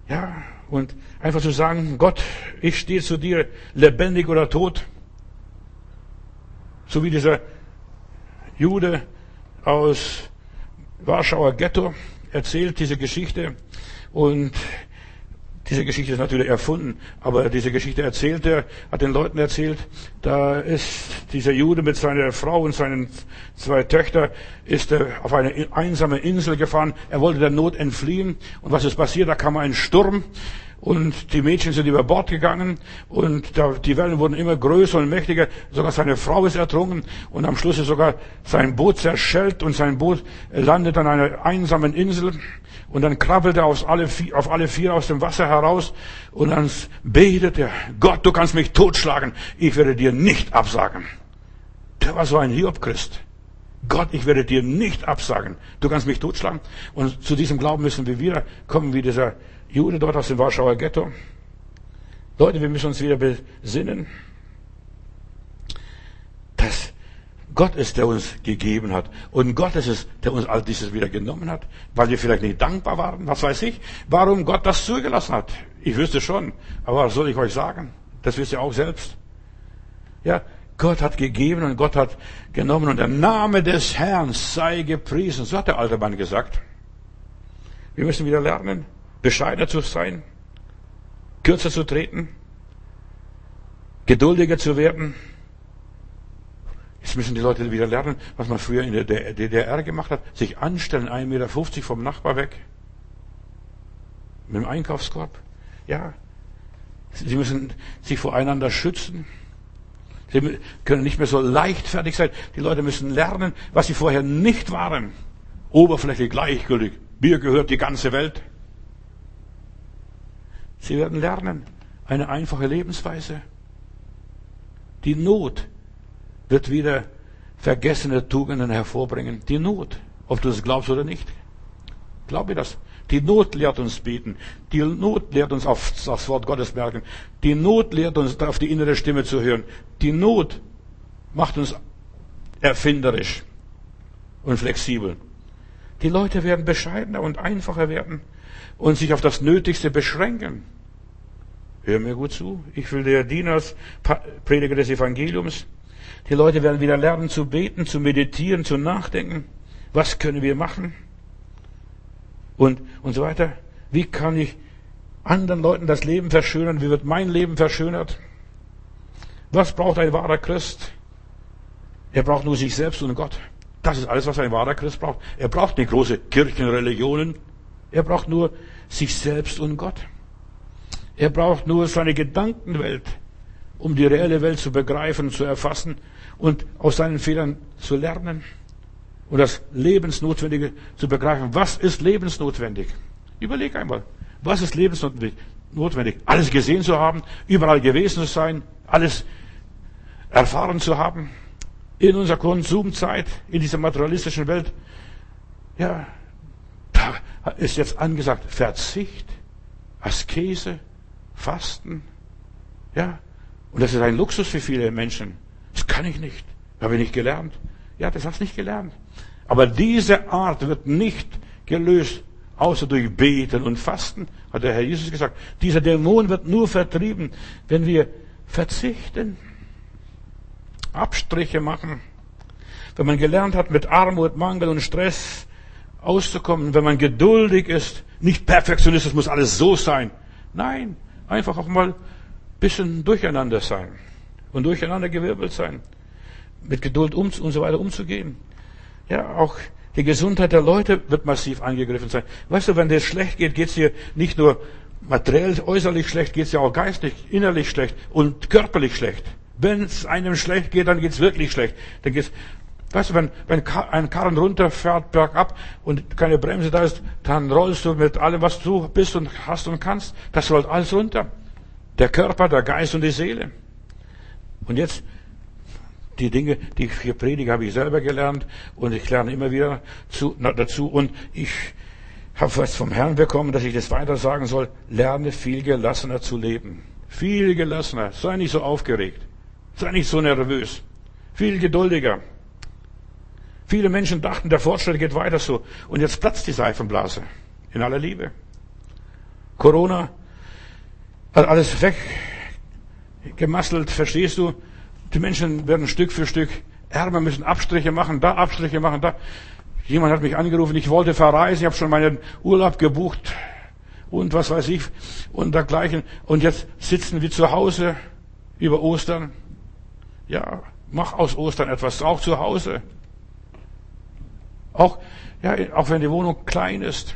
Ja, und einfach zu sagen, Gott, ich stehe zu dir, lebendig oder tot. So wie dieser Jude aus Warschauer Ghetto erzählt diese Geschichte und diese Geschichte ist natürlich erfunden, aber diese Geschichte erzählt er, hat den Leuten erzählt, da ist dieser Jude mit seiner Frau und seinen zwei Töchtern, ist auf eine einsame Insel gefahren, er wollte der Not entfliehen. Und was ist passiert, da kam ein Sturm und die Mädchen sind über Bord gegangen und die Wellen wurden immer größer und mächtiger. Sogar seine Frau ist ertrunken und am Schluss ist sogar sein Boot zerschellt und sein Boot landet an einer einsamen Insel und dann krabbelt er auf alle, vier, auf alle vier aus dem Wasser heraus und dann betet er, Gott, du kannst mich totschlagen, ich werde dir nicht absagen. Der war so ein Hiob-Christ. Gott, ich werde dir nicht absagen. Du kannst mich totschlagen. Und zu diesem Glauben müssen wir wieder kommen, wie dieser Jude dort aus dem Warschauer Ghetto. Leute, wir müssen uns wieder besinnen, dass Gott ist, der uns gegeben hat. Und Gott ist es, der uns all dieses wieder genommen hat, weil wir vielleicht nicht dankbar waren. Was weiß ich, warum Gott das zugelassen hat. Ich wüsste schon. Aber was soll ich euch sagen? Das wisst ihr auch selbst. Ja, Gott hat gegeben und Gott hat genommen und der Name des Herrn sei gepriesen. So hat der alte Mann gesagt. Wir müssen wieder lernen, bescheidener zu sein, kürzer zu treten, geduldiger zu werden. Jetzt müssen die Leute wieder lernen, was man früher in der DDR gemacht hat. Sich anstellen, 1,50 Meter vom Nachbar weg. Mit dem Einkaufskorb. Ja. Sie müssen sich voreinander schützen. Sie können nicht mehr so leichtfertig sein. Die Leute müssen lernen, was sie vorher nicht waren. Oberflächlich gleichgültig. Mir gehört die ganze Welt. Sie werden lernen, eine einfache Lebensweise. Die Not wird wieder vergessene Tugenden hervorbringen. Die Not, ob du es glaubst oder nicht. Glaube das. Die Not lehrt uns beten. Die Not lehrt uns auf das Wort Gottes merken. Die Not lehrt uns auf die innere Stimme zu hören. Die Not macht uns erfinderisch und flexibel. Die Leute werden bescheidener und einfacher werden und sich auf das Nötigste beschränken. Hör mir gut zu. Ich will der Diener, Prediger des Evangeliums. Die Leute werden wieder lernen zu beten, zu meditieren, zu nachdenken. Was können wir machen? Und, und so weiter. Wie kann ich anderen Leuten das Leben verschönern? Wie wird mein Leben verschönert? Was braucht ein wahrer Christ? Er braucht nur sich selbst und Gott. Das ist alles, was ein wahrer Christ braucht. Er braucht nicht große Kirchenreligionen. Er braucht nur sich selbst und Gott. Er braucht nur seine Gedankenwelt, um die reelle Welt zu begreifen, zu erfassen und aus seinen Fehlern zu lernen und das Lebensnotwendige zu begreifen. Was ist lebensnotwendig? Überleg einmal, was ist lebensnotwendig? Alles gesehen zu haben, überall gewesen zu sein, alles erfahren zu haben, in unserer Konsumzeit, in dieser materialistischen Welt. Ja, ist jetzt angesagt Verzicht, Askese, Fasten. Ja, und das ist ein Luxus für viele Menschen. Das kann ich nicht. Habe ich nicht gelernt. Ja, das hast du nicht gelernt. Aber diese Art wird nicht gelöst, außer durch Beten und Fasten, hat der Herr Jesus gesagt. Dieser Dämon wird nur vertrieben, wenn wir verzichten, Abstriche machen. Wenn man gelernt hat, mit Armut, Mangel und Stress auszukommen, wenn man geduldig ist, nicht Perfektionist, es muss alles so sein. Nein, einfach auch mal ein bisschen durcheinander sein und durcheinander gewirbelt sein, mit Geduld um, und so weiter umzugehen. Ja, auch die Gesundheit der Leute wird massiv angegriffen sein. Weißt du, wenn dir schlecht geht, geht's dir nicht nur materiell, äußerlich schlecht, geht's dir auch geistlich, innerlich schlecht und körperlich schlecht. Wenn es einem schlecht geht, dann geht's wirklich schlecht. Dann geht's, weißt du, wenn, wenn ein Karren runterfährt bergab und keine Bremse da ist, dann rollst du mit allem, was du bist und hast und kannst, das rollt alles runter. Der Körper, der Geist und die Seele. Und jetzt, die Dinge, die ich hier predige, habe ich selber gelernt und ich lerne immer wieder zu, na, dazu und ich habe was vom Herrn bekommen, dass ich das weiter sagen soll. Lerne viel gelassener zu leben. Viel gelassener. Sei nicht so aufgeregt. Sei nicht so nervös. Viel geduldiger. Viele Menschen dachten, der Fortschritt geht weiter so. Und jetzt platzt die Seifenblase. In aller Liebe. Corona hat alles weggemasselt, verstehst du? Die Menschen werden Stück für Stück ärmer, müssen Abstriche machen, da Abstriche machen, da. Jemand hat mich angerufen, ich wollte verreisen, ich habe schon meinen Urlaub gebucht und was weiß ich und dergleichen. Und jetzt sitzen wir zu Hause über Ostern. Ja, mach aus Ostern etwas, auch zu Hause. Auch, ja, auch wenn die Wohnung klein ist.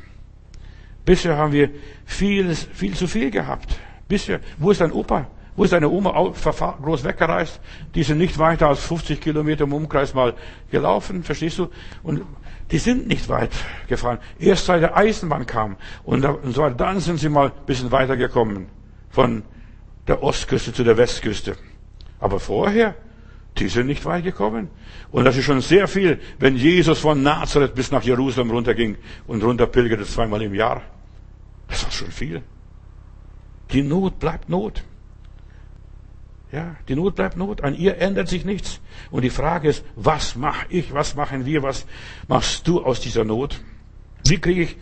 Bisher haben wir viel, viel zu viel gehabt. Bisher, wo ist dein Opa? Wo ist deine Oma groß weggereist? Die sind nicht weiter als 50 Kilometer im Umkreis mal gelaufen, verstehst du? Und die sind nicht weit gefahren. Erst seit der Eisenbahn kam und, so weiter, dann sind sie mal ein bisschen weitergekommen. Von der Ostküste zu der Westküste. Aber vorher, die sind nicht weit gekommen. Und das ist schon sehr viel, wenn Jesus von Nazareth bis nach Jerusalem runterging und runterpilgerte zweimal im Jahr. Das ist schon viel. Die Not bleibt Not. Ja, die Not bleibt Not. An ihr ändert sich nichts. Und die Frage ist, was mache ich, was machen wir, was machst du aus dieser Not? Wie kriege ich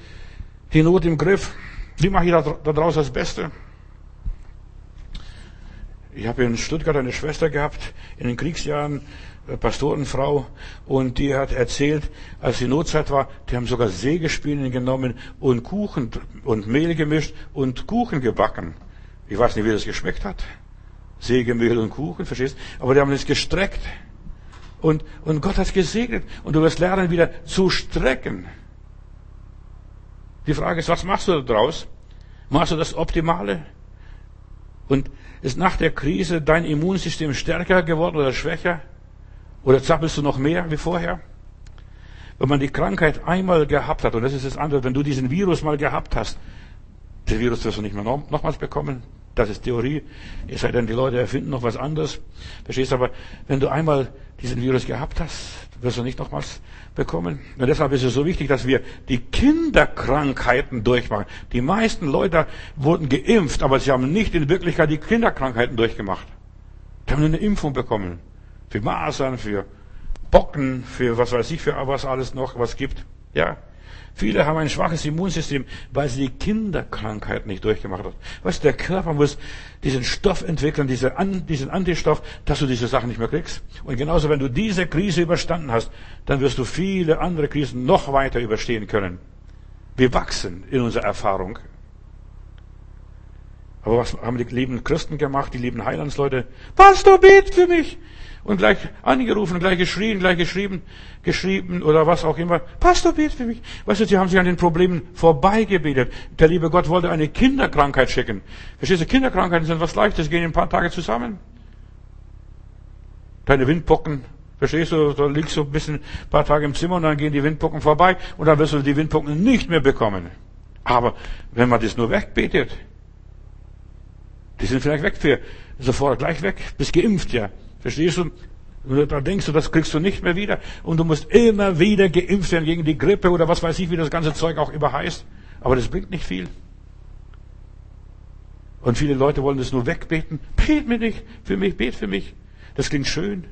die Not im Griff? Wie mache ich daraus das Beste? Ich habe in Stuttgart eine Schwester gehabt, in den Kriegsjahren, äh, Pastorenfrau, und die hat erzählt, als die Notzeit war, die haben sogar Sägespäne genommen und Kuchen und Mehl gemischt und Kuchen gebacken. Ich weiß nicht, wie das geschmeckt hat. Sägemehl und Kuchen, verstehst? Aber die haben es gestreckt. Und, und Gott hat es gesegnet. Und du wirst lernen, wieder zu strecken. Die Frage ist, was machst du daraus? Machst du das Optimale? Und ist nach der Krise dein Immunsystem stärker geworden oder schwächer? Oder zappelst du noch mehr wie vorher? Wenn man die Krankheit einmal gehabt hat, und das ist das andere, wenn du diesen Virus mal gehabt hast, den Virus wirst du nicht mehr nochmals bekommen, das ist Theorie. Es sei denn, die Leute erfinden noch was anderes. Verstehst? Aber wenn du einmal diesen Virus gehabt hast, wirst du nicht nochmals bekommen. Und deshalb ist es so wichtig, dass wir die Kinderkrankheiten durchmachen. Die meisten Leute wurden geimpft, aber sie haben nicht in Wirklichkeit die Kinderkrankheiten durchgemacht. Die haben eine Impfung bekommen. Für Masern, für Bocken, für was weiß ich, für was alles noch was gibt. Ja. Viele haben ein schwaches Immunsystem, weil sie die Kinderkrankheit nicht durchgemacht haben. Weißt du, der Körper muss diesen Stoff entwickeln, diese, diesen Antistoff, dass du diese Sachen nicht mehr kriegst. Und genauso, wenn du diese Krise überstanden hast, dann wirst du viele andere Krisen noch weiter überstehen können. Wir wachsen in unserer Erfahrung. Aber was haben die lieben Christen gemacht, die lieben Heilandsleute? Pastor, bet für mich! Und gleich angerufen, gleich geschrien, gleich geschrieben, geschrieben oder was auch immer. Pastor, bet für mich. Weißt du, sie haben sich an den Problemen vorbeigebetet. Der liebe Gott wollte eine Kinderkrankheit schicken. Verstehst du, Kinderkrankheiten sind was Leichtes, gehen ein paar Tage zusammen. Deine Windpocken, verstehst du, da liegst du ein bisschen, ein paar Tage im Zimmer und dann gehen die Windpocken vorbei und dann wirst du die Windpocken nicht mehr bekommen. Aber wenn man das nur wegbetet, die sind vielleicht weg für sofort gleich weg, bist geimpft, ja. Verstehst du? Und da denkst du, das kriegst du nicht mehr wieder. Und du musst immer wieder geimpft werden gegen die Grippe oder was weiß ich, wie das ganze Zeug auch immer heißt. Aber das bringt nicht viel. Und viele Leute wollen das nur wegbeten. Bet mir nicht für mich, bet für mich. Das klingt schön,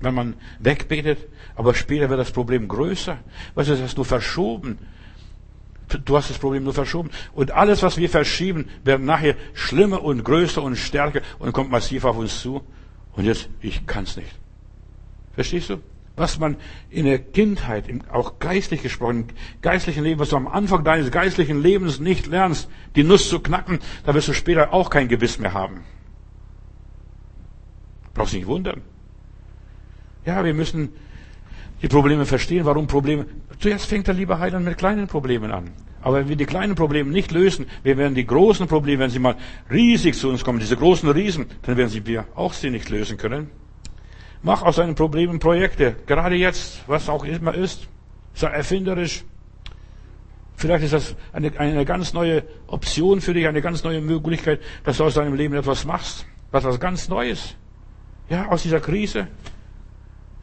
wenn man wegbetet, aber später wird das Problem größer. Weißt du, das du verschoben. Du hast das Problem nur verschoben. Und alles, was wir verschieben, wird nachher schlimmer und größer und stärker und kommt massiv auf uns zu. Und jetzt, ich kann's nicht. Verstehst du? Was man in der Kindheit, auch geistlich gesprochen, geistlichen Leben, was du am Anfang deines geistlichen Lebens nicht lernst, die Nuss zu knacken, da wirst du später auch kein Gebiss mehr haben. Brauchst nicht wundern. Ja, wir müssen die Probleme verstehen. Warum Probleme? Zuerst fängt der liebe Heiland mit kleinen Problemen an. Aber wenn wir die kleinen Probleme nicht lösen, wir werden die großen Probleme, wenn sie mal riesig zu uns kommen, diese großen Riesen, dann werden sie wir auch sie nicht lösen können. Mach aus deinen Problemen Projekte, gerade jetzt, was auch immer ist. Sei erfinderisch. Vielleicht ist das eine, eine ganz neue Option für dich, eine ganz neue Möglichkeit, dass du aus deinem Leben etwas machst, was was ganz Neues. Ja, aus dieser Krise.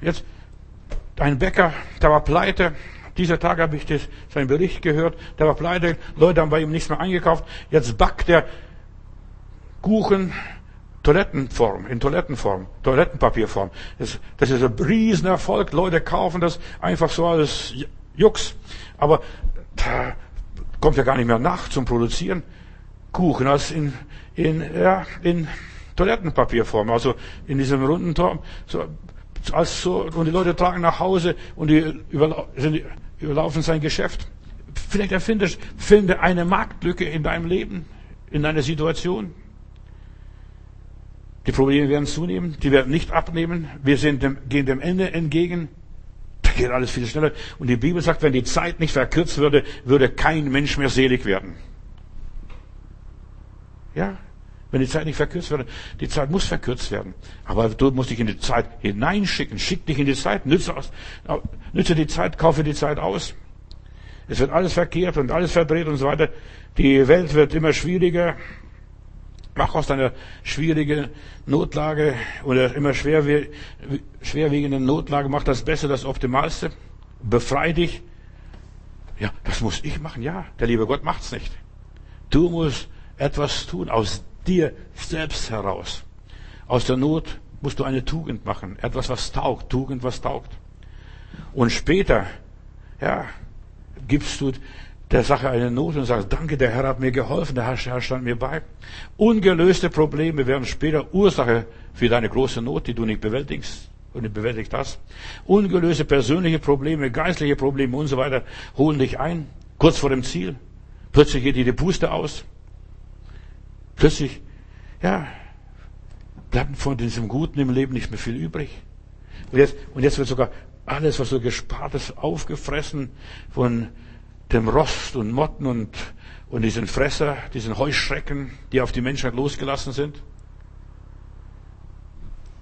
Jetzt, ein Bäcker, der war pleite, dieser Tag habe ich das, seinen Bericht gehört. Der war pleite. Leute haben bei ihm nichts mehr eingekauft. Jetzt backt er Kuchen Toilettenform, in Toilettenform, Toilettenpapierform. Das, das ist ein Riesenerfolg. Leute kaufen das einfach so als Jux. Aber da kommt ja gar nicht mehr nach zum Produzieren. Kuchen als in, in, ja, in Toilettenpapierform, also in diesem runden Turm. So, als so, und die Leute tragen nach Hause und die überlaufen sein Geschäft. Vielleicht erfindest, finde eine Marktlücke in deinem Leben, in deiner Situation. Die Probleme werden zunehmen, die werden nicht abnehmen. Wir sind dem, gehen dem Ende entgegen. Da geht alles viel schneller. Und die Bibel sagt, wenn die Zeit nicht verkürzt würde, würde kein Mensch mehr selig werden. Ja, wenn die Zeit nicht verkürzt wird. Die Zeit muss verkürzt werden. Aber du musst dich in die Zeit hineinschicken. Schick dich in die Zeit. Nütze, aus, nütze die Zeit, kaufe die Zeit aus. Es wird alles verkehrt und alles verdreht und so weiter. Die Welt wird immer schwieriger. Mach aus deiner schwierigen Notlage oder immer schwer, schwerwiegenden Notlage, mach das Beste, das Optimalste. Befrei dich. Ja, das muss ich machen. Ja, der liebe Gott macht's nicht. Du musst etwas tun aus dir selbst heraus. Aus der Not musst du eine Tugend machen. Etwas, was taugt. Tugend, was taugt. Und später, ja, gibst du der Sache eine Not und sagst, danke, der Herr hat mir geholfen, der Herr stand mir bei. Ungelöste Probleme werden später Ursache für deine große Not, die du nicht bewältigst und nicht bewältigt hast. Ungelöste persönliche Probleme, geistliche Probleme und so weiter holen dich ein, kurz vor dem Ziel. Plötzlich geht dir die Puste aus. Plötzlich, ja, bleibt von diesem Guten im Leben nicht mehr viel übrig. Und jetzt, und jetzt wird sogar alles, was so gespart ist, aufgefressen von dem Rost und Motten und, und diesen Fresser, diesen Heuschrecken, die auf die Menschheit losgelassen sind.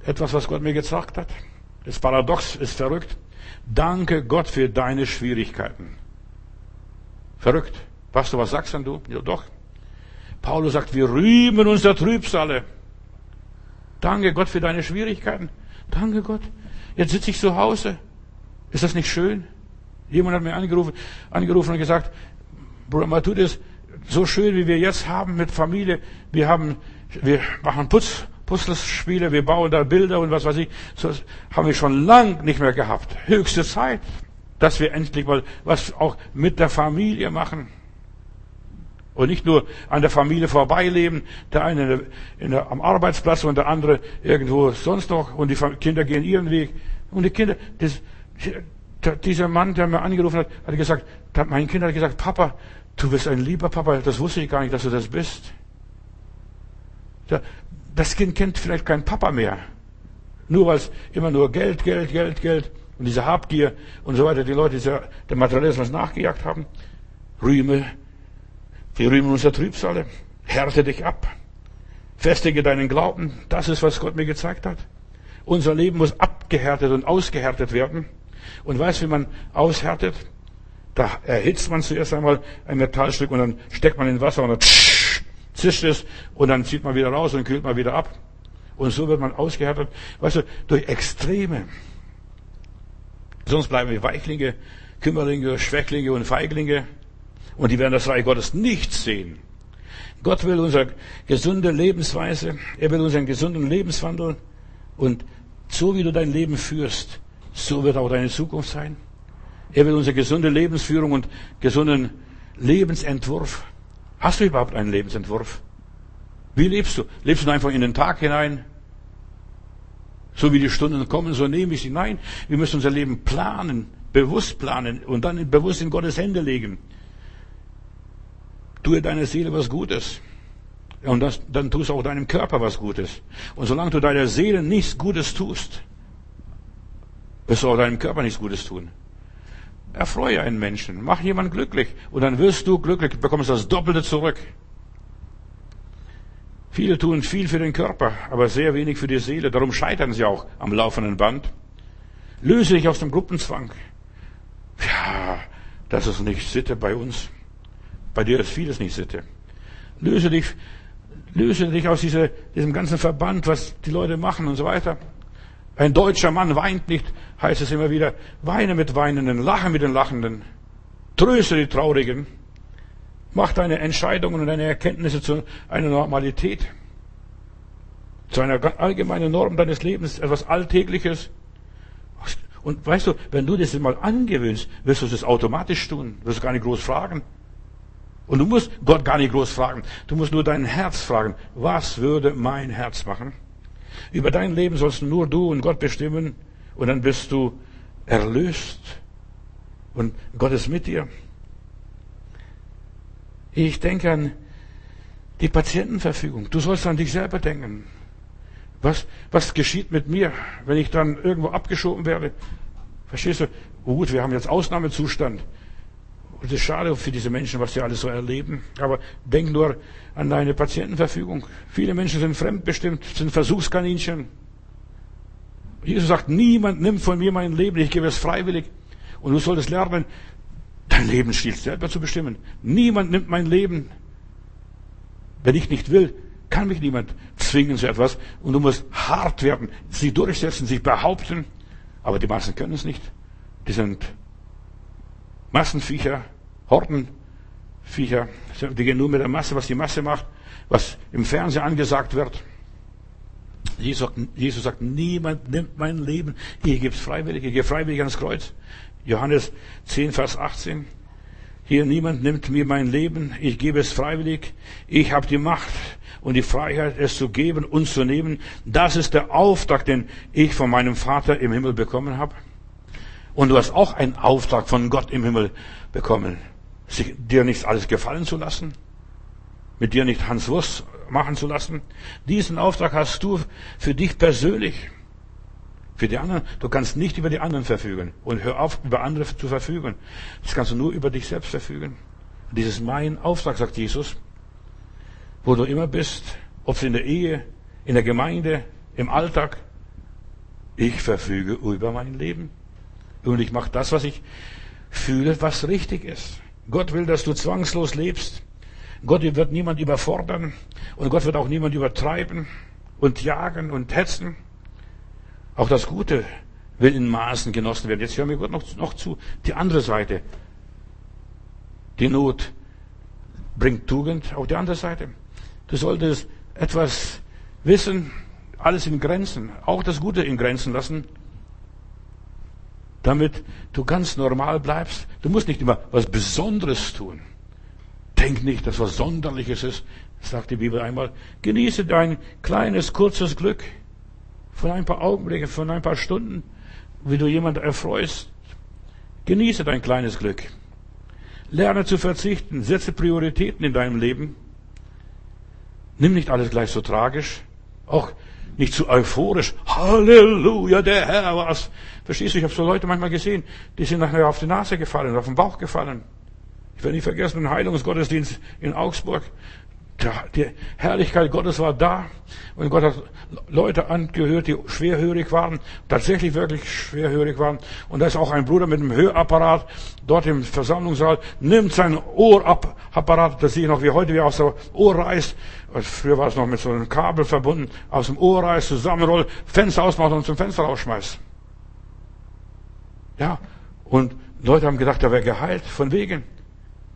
Etwas, was Gott mir gesagt hat. Das Paradox ist verrückt. Danke Gott für deine Schwierigkeiten. Verrückt. Pastor, was sagst denn du? Ja, doch. Paulus sagt, wir rühmen uns der Trübsale. Danke Gott für deine Schwierigkeiten. Danke Gott. Jetzt sitze ich zu Hause. Ist das nicht schön? Jemand hat mir angerufen, angerufen und gesagt, Bruder Matudis, so schön wie wir jetzt haben mit Familie, wir haben, wir machen Putz, Puzzlespiele, wir bauen da Bilder und was weiß ich, so haben wir schon lang nicht mehr gehabt. Höchste Zeit, dass wir endlich mal was auch mit der Familie machen. Und nicht nur an der Familie vorbeileben, der eine in der, am Arbeitsplatz und der andere irgendwo sonst noch und die Kinder gehen ihren Weg. Und die Kinder, das, dieser Mann, der mir angerufen hat, hat gesagt, mein Kind hat gesagt, Papa, du bist ein lieber Papa, das wusste ich gar nicht, dass du das bist. Das Kind kennt vielleicht keinen Papa mehr. Nur weil es immer nur Geld, Geld, Geld, Geld und diese Habgier und so weiter, die Leute die der Materialismus nachgejagt haben. Rühme, wir rühmen unser Trübsale. Härte dich ab. Festige deinen Glauben. Das ist, was Gott mir gezeigt hat. Unser Leben muss abgehärtet und ausgehärtet werden. Und weißt, wie man aushärtet? Da erhitzt man zuerst einmal ein Metallstück und dann steckt man in Wasser und dann zischt es und dann zieht man wieder raus und kühlt man wieder ab. Und so wird man ausgehärtet. Weißt du, durch Extreme. Sonst bleiben wir Weichlinge, Kümmerlinge, Schwächlinge und Feiglinge. Und die werden das Reich Gottes nicht sehen. Gott will unsere gesunde Lebensweise. Er will unseren gesunden Lebenswandel. Und so wie du dein Leben führst, so wird auch deine Zukunft sein. Er will unsere gesunde Lebensführung und gesunden Lebensentwurf. Hast du überhaupt einen Lebensentwurf? Wie lebst du? Lebst du einfach in den Tag hinein? So wie die Stunden kommen, so nehme ich sie. Nein, wir müssen unser Leben planen, bewusst planen und dann bewusst in Gottes Hände legen. Tue deiner Seele was Gutes. Und das, dann tust auch deinem Körper was Gutes. Und solange du deiner Seele nichts Gutes tust, wirst du auch deinem Körper nichts Gutes tun. Erfreue einen Menschen, mach jemanden glücklich und dann wirst du glücklich, bekommst das Doppelte zurück. Viele tun viel für den Körper, aber sehr wenig für die Seele. Darum scheitern sie auch am laufenden Band. Löse dich aus dem Gruppenzwang. Ja, das ist nicht Sitte bei uns. Bei dir ist vieles nicht Sitte. Löse dich, löse dich aus dieser, diesem ganzen Verband, was die Leute machen und so weiter. Ein deutscher Mann weint nicht, heißt es immer wieder. Weine mit Weinenden, lache mit den Lachenden, tröste die Traurigen. Mach deine Entscheidungen und deine Erkenntnisse zu einer Normalität, zu einer allgemeinen Norm deines Lebens, etwas Alltägliches. Und weißt du, wenn du das mal angewöhnst, wirst du das automatisch tun, wirst du gar nicht groß fragen. Und du musst Gott gar nicht groß fragen. Du musst nur dein Herz fragen. Was würde mein Herz machen? Über dein Leben sollst nur du und Gott bestimmen und dann bist du erlöst und Gott ist mit dir. Ich denke an die Patientenverfügung. Du sollst an dich selber denken. Was, was geschieht mit mir, wenn ich dann irgendwo abgeschoben werde? Verstehst du? Gut, wir haben jetzt Ausnahmezustand. Und es ist schade für diese Menschen, was sie alles so erleben. Aber denk nur an deine Patientenverfügung. Viele Menschen sind fremdbestimmt, sind Versuchskaninchen. Jesus sagt, niemand nimmt von mir mein Leben, ich gebe es freiwillig. Und du solltest lernen, dein Lebensstil selber zu bestimmen. Niemand nimmt mein Leben. Wenn ich nicht will, kann mich niemand zwingen zu etwas. Und du musst hart werden, sie durchsetzen, sich behaupten. Aber die Massen können es nicht. Die sind Massenviecher, Hortenviecher, die gehen nur mit der Masse, was die Masse macht, was im Fernsehen angesagt wird. Jesus sagt, Jesus sagt niemand nimmt mein Leben, gebe es freiwillig, ich gehe freiwillig ans Kreuz. Johannes 10, Vers 18. Hier niemand nimmt mir mein Leben, ich gebe es freiwillig. Ich habe die Macht und die Freiheit, es zu geben und zu nehmen. Das ist der Auftrag, den ich von meinem Vater im Himmel bekommen habe. Und du hast auch einen Auftrag von Gott im Himmel bekommen, sich, dir nicht alles gefallen zu lassen, mit dir nicht Hans Wurst machen zu lassen. Diesen Auftrag hast du für dich persönlich. Für die anderen, du kannst nicht über die anderen verfügen. Und hör auf, über andere zu verfügen. Das kannst du nur über dich selbst verfügen. Dieses mein Auftrag, sagt Jesus. Wo du immer bist, ob es in der Ehe, in der Gemeinde, im Alltag. Ich verfüge über mein Leben. Und ich mache das, was ich fühle, was richtig ist. Gott will, dass du zwangslos lebst. Gott wird niemand überfordern und Gott wird auch niemand übertreiben und jagen und hetzen. Auch das Gute will in Maßen genossen werden. Jetzt hören wir Gott noch, noch zu. Die andere Seite. Die Not bringt Tugend. Auch die andere Seite. Du solltest etwas wissen, alles in Grenzen, auch das Gute in Grenzen lassen damit du ganz normal bleibst. Du musst nicht immer was Besonderes tun. Denk nicht, dass was Sonderliches ist, sagt die Bibel einmal. Genieße dein kleines, kurzes Glück von ein paar Augenblicken, von ein paar Stunden, wie du jemanden erfreust. Genieße dein kleines Glück. Lerne zu verzichten. Setze Prioritäten in deinem Leben. Nimm nicht alles gleich so tragisch. Auch nicht zu euphorisch. Halleluja, der Herr war's. Verstehst du, ich habe so Leute manchmal gesehen, die sind nachher auf die Nase gefallen, auf den Bauch gefallen. Ich werde nie vergessen, den Heilungsgottesdienst in Augsburg die Herrlichkeit Gottes war da und Gott hat Leute angehört, die schwerhörig waren, tatsächlich wirklich schwerhörig waren. Und da ist auch ein Bruder mit einem Hörapparat dort im Versammlungssaal, nimmt sein Ohrapparat, das sehe ich noch wie heute, wie aus dem Ohr reißt. Früher war es noch mit so einem Kabel verbunden, aus dem Ohr reißt, zusammenrollt, Fenster ausmacht und zum Fenster rausschmeißt. Ja, und Leute haben gedacht, er wäre geheilt, von wegen.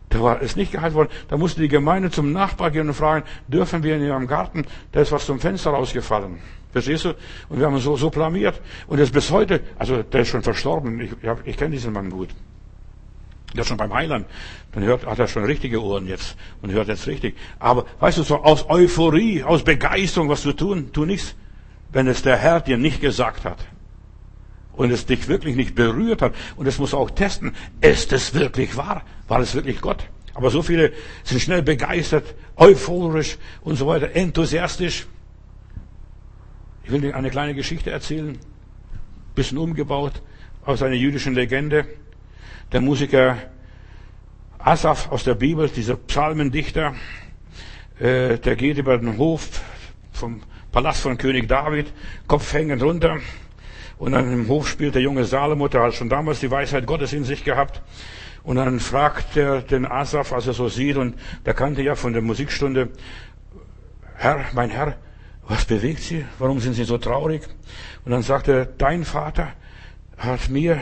Da war es nicht geheilt worden. Da musste die Gemeinde zum Nachbar gehen und fragen, dürfen wir in ihrem Garten, da ist was zum Fenster rausgefallen. Verstehst du? Und wir haben so, so blamiert. Und jetzt bis heute, also der ist schon verstorben, ich, ich, ich kenne diesen Mann gut. Der ist schon beim Heiland. Dann hört, hat er schon richtige Ohren jetzt und hört jetzt richtig. Aber weißt du, so aus Euphorie, aus Begeisterung, was zu tun, tu nichts, wenn es der Herr dir nicht gesagt hat und es dich wirklich nicht berührt hat, und es muss auch testen, ist es wirklich wahr? War es wirklich Gott? Aber so viele sind schnell begeistert, euphorisch und so weiter, enthusiastisch. Ich will dir eine kleine Geschichte erzählen, bisschen umgebaut aus einer jüdischen Legende. Der Musiker Asaf aus der Bibel, dieser Psalmendichter, äh, der geht über den Hof vom Palast von König David, Kopf hängend runter, und dann im Hof spielt der junge Salomo, der hat schon damals die Weisheit Gottes in sich gehabt. Und dann fragt er den Asaf, als er so sieht, und der kannte ja von der Musikstunde, Herr, mein Herr, was bewegt Sie? Warum sind Sie so traurig? Und dann sagt er, dein Vater hat mir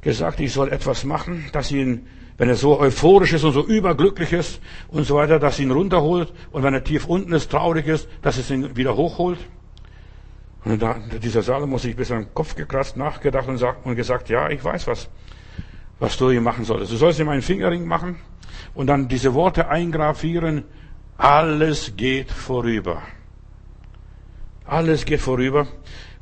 gesagt, ich soll etwas machen, dass ihn, wenn er so euphorisch ist und so überglücklich ist und so weiter, dass ihn runterholt und wenn er tief unten ist, traurig ist, dass es ihn wieder hochholt. Und da, dieser Salomo sich bis an den Kopf gekratzt, nachgedacht und, sagt, und gesagt, ja, ich weiß was, was du hier machen solltest. Du sollst ihm einen Fingerring machen und dann diese Worte eingravieren, alles geht vorüber. Alles geht vorüber.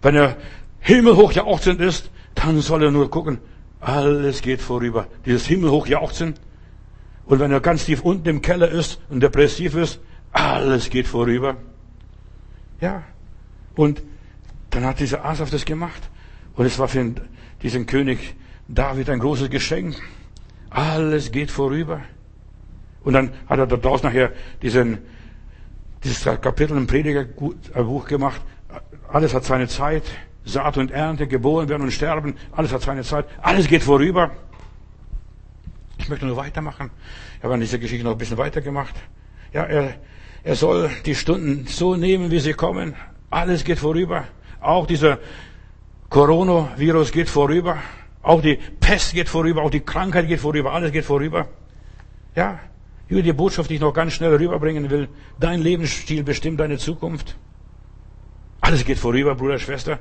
Wenn er himmelhoch jauchzend ist, dann soll er nur gucken, alles geht vorüber. Dieses himmelhoch jauchzen. Und wenn er ganz tief unten im Keller ist und depressiv ist, alles geht vorüber. Ja. Und dann hat dieser Asaf das gemacht. Und es war für diesen König David ein großes Geschenk. Alles geht vorüber. Und dann hat er da draußen nachher diesen, dieses Kapitel im Predigerbuch gemacht. Alles hat seine Zeit. Saat und Ernte, geboren werden und sterben. Alles hat seine Zeit. Alles geht vorüber. Ich möchte nur weitermachen. Ich habe an dieser Geschichte noch ein bisschen weitergemacht. Ja, er, er soll die Stunden so nehmen, wie sie kommen. Alles geht vorüber. Auch dieser Coronavirus geht vorüber. Auch die Pest geht vorüber. Auch die Krankheit geht vorüber. Alles geht vorüber. Ja. Will die Botschaft, die ich noch ganz schnell rüberbringen will. Dein Lebensstil bestimmt deine Zukunft. Alles geht vorüber, Bruder, Schwester.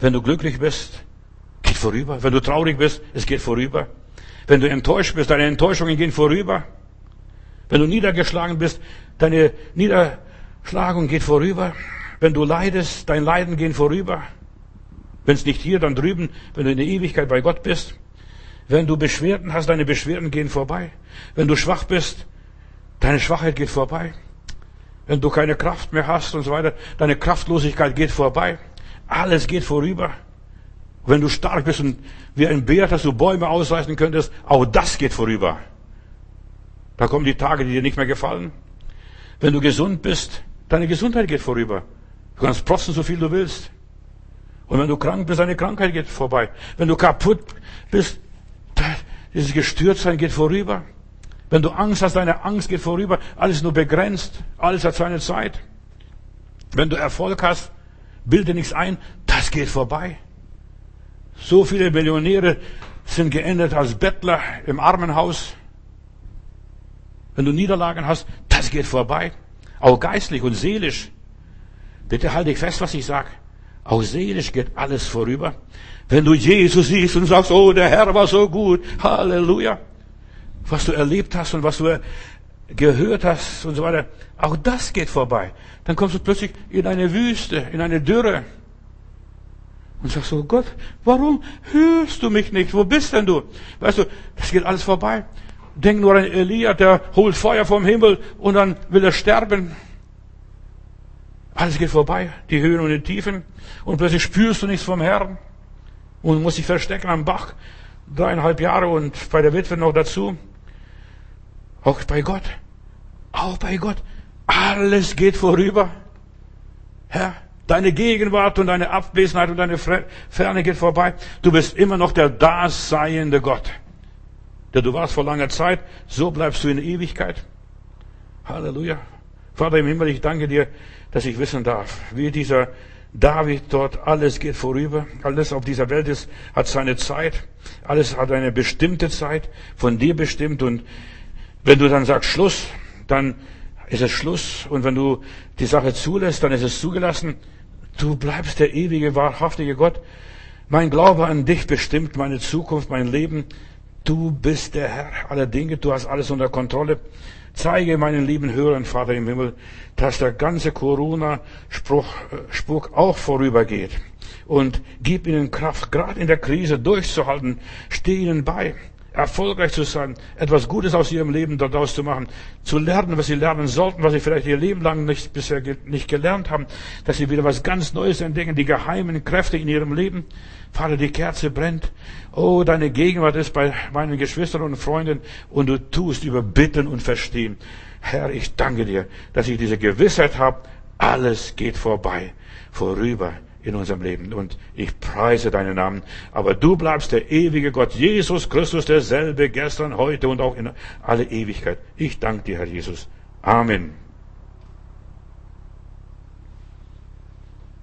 Wenn du glücklich bist, geht vorüber. Wenn du traurig bist, es geht vorüber. Wenn du enttäuscht bist, deine Enttäuschungen gehen vorüber. Wenn du niedergeschlagen bist, deine Niederschlagung geht vorüber. Wenn du leidest, dein Leiden gehen vorüber. Wenn es nicht hier, dann drüben, wenn du in der Ewigkeit bei Gott bist. Wenn du Beschwerden hast, deine Beschwerden gehen vorbei. Wenn du schwach bist, deine Schwachheit geht vorbei. Wenn du keine Kraft mehr hast und so weiter, deine Kraftlosigkeit geht vorbei. Alles geht vorüber. Wenn du stark bist und wie ein Bär, dass du Bäume ausreißen könntest, auch das geht vorüber. Da kommen die Tage, die dir nicht mehr gefallen. Wenn du gesund bist, deine Gesundheit geht vorüber. Du kannst protzen, so viel du willst. Und wenn du krank bist, deine Krankheit geht vorbei. Wenn du kaputt bist, dieses Gestürztsein geht vorüber. Wenn du Angst hast, deine Angst geht vorüber. Alles nur begrenzt. Alles hat seine Zeit. Wenn du Erfolg hast, bilde nichts ein. Das geht vorbei. So viele Millionäre sind geendet als Bettler im Armenhaus. Wenn du Niederlagen hast, das geht vorbei. Auch geistlich und seelisch. Bitte halte ich fest, was ich sage. Auch seelisch geht alles vorüber. Wenn du Jesus siehst und sagst, oh, der Herr war so gut, Halleluja. Was du erlebt hast und was du gehört hast und so weiter, auch das geht vorbei. Dann kommst du plötzlich in eine Wüste, in eine Dürre. Und sagst so, Gott, warum hörst du mich nicht? Wo bist denn du? Weißt du, das geht alles vorbei. Denk nur an Elia, der holt Feuer vom Himmel und dann will er sterben. Alles geht vorbei, die Höhen und die Tiefen. Und plötzlich spürst du nichts vom Herrn und musst dich verstecken am Bach. Dreieinhalb Jahre und bei der Witwe noch dazu. Auch bei Gott. Auch bei Gott. Alles geht vorüber. Herr, deine Gegenwart und deine Abwesenheit und deine Ferne geht vorbei. Du bist immer noch der daseiende Gott. Der du warst vor langer Zeit, so bleibst du in Ewigkeit. Halleluja. Vater im Himmel, ich danke dir, dass ich wissen darf, wie dieser David dort, alles geht vorüber, alles auf dieser Welt ist, hat seine Zeit, alles hat eine bestimmte Zeit, von dir bestimmt und wenn du dann sagst Schluss, dann ist es Schluss und wenn du die Sache zulässt, dann ist es zugelassen. Du bleibst der ewige, wahrhaftige Gott. Mein Glaube an dich bestimmt meine Zukunft, mein Leben. Du bist der Herr aller Dinge, du hast alles unter Kontrolle. Zeige meinen lieben Hörern, Vater im Himmel, dass der ganze Corona-Spuk äh, auch vorübergeht. Und gib ihnen Kraft, gerade in der Krise durchzuhalten. Steh ihnen bei erfolgreich zu sein, etwas Gutes aus ihrem Leben daraus zu machen, zu lernen, was sie lernen sollten, was sie vielleicht ihr Leben lang nicht, bisher nicht gelernt haben, dass sie wieder was ganz Neues entdecken, die geheimen Kräfte in ihrem Leben. Vater, die Kerze brennt. Oh, deine Gegenwart ist bei meinen Geschwistern und Freunden und du tust über Bitten und Verstehen. Herr, ich danke dir, dass ich diese Gewissheit habe, alles geht vorbei, vorüber in unserem Leben. Und ich preise deinen Namen. Aber du bleibst der ewige Gott, Jesus Christus, derselbe gestern, heute und auch in alle Ewigkeit. Ich danke dir, Herr Jesus. Amen.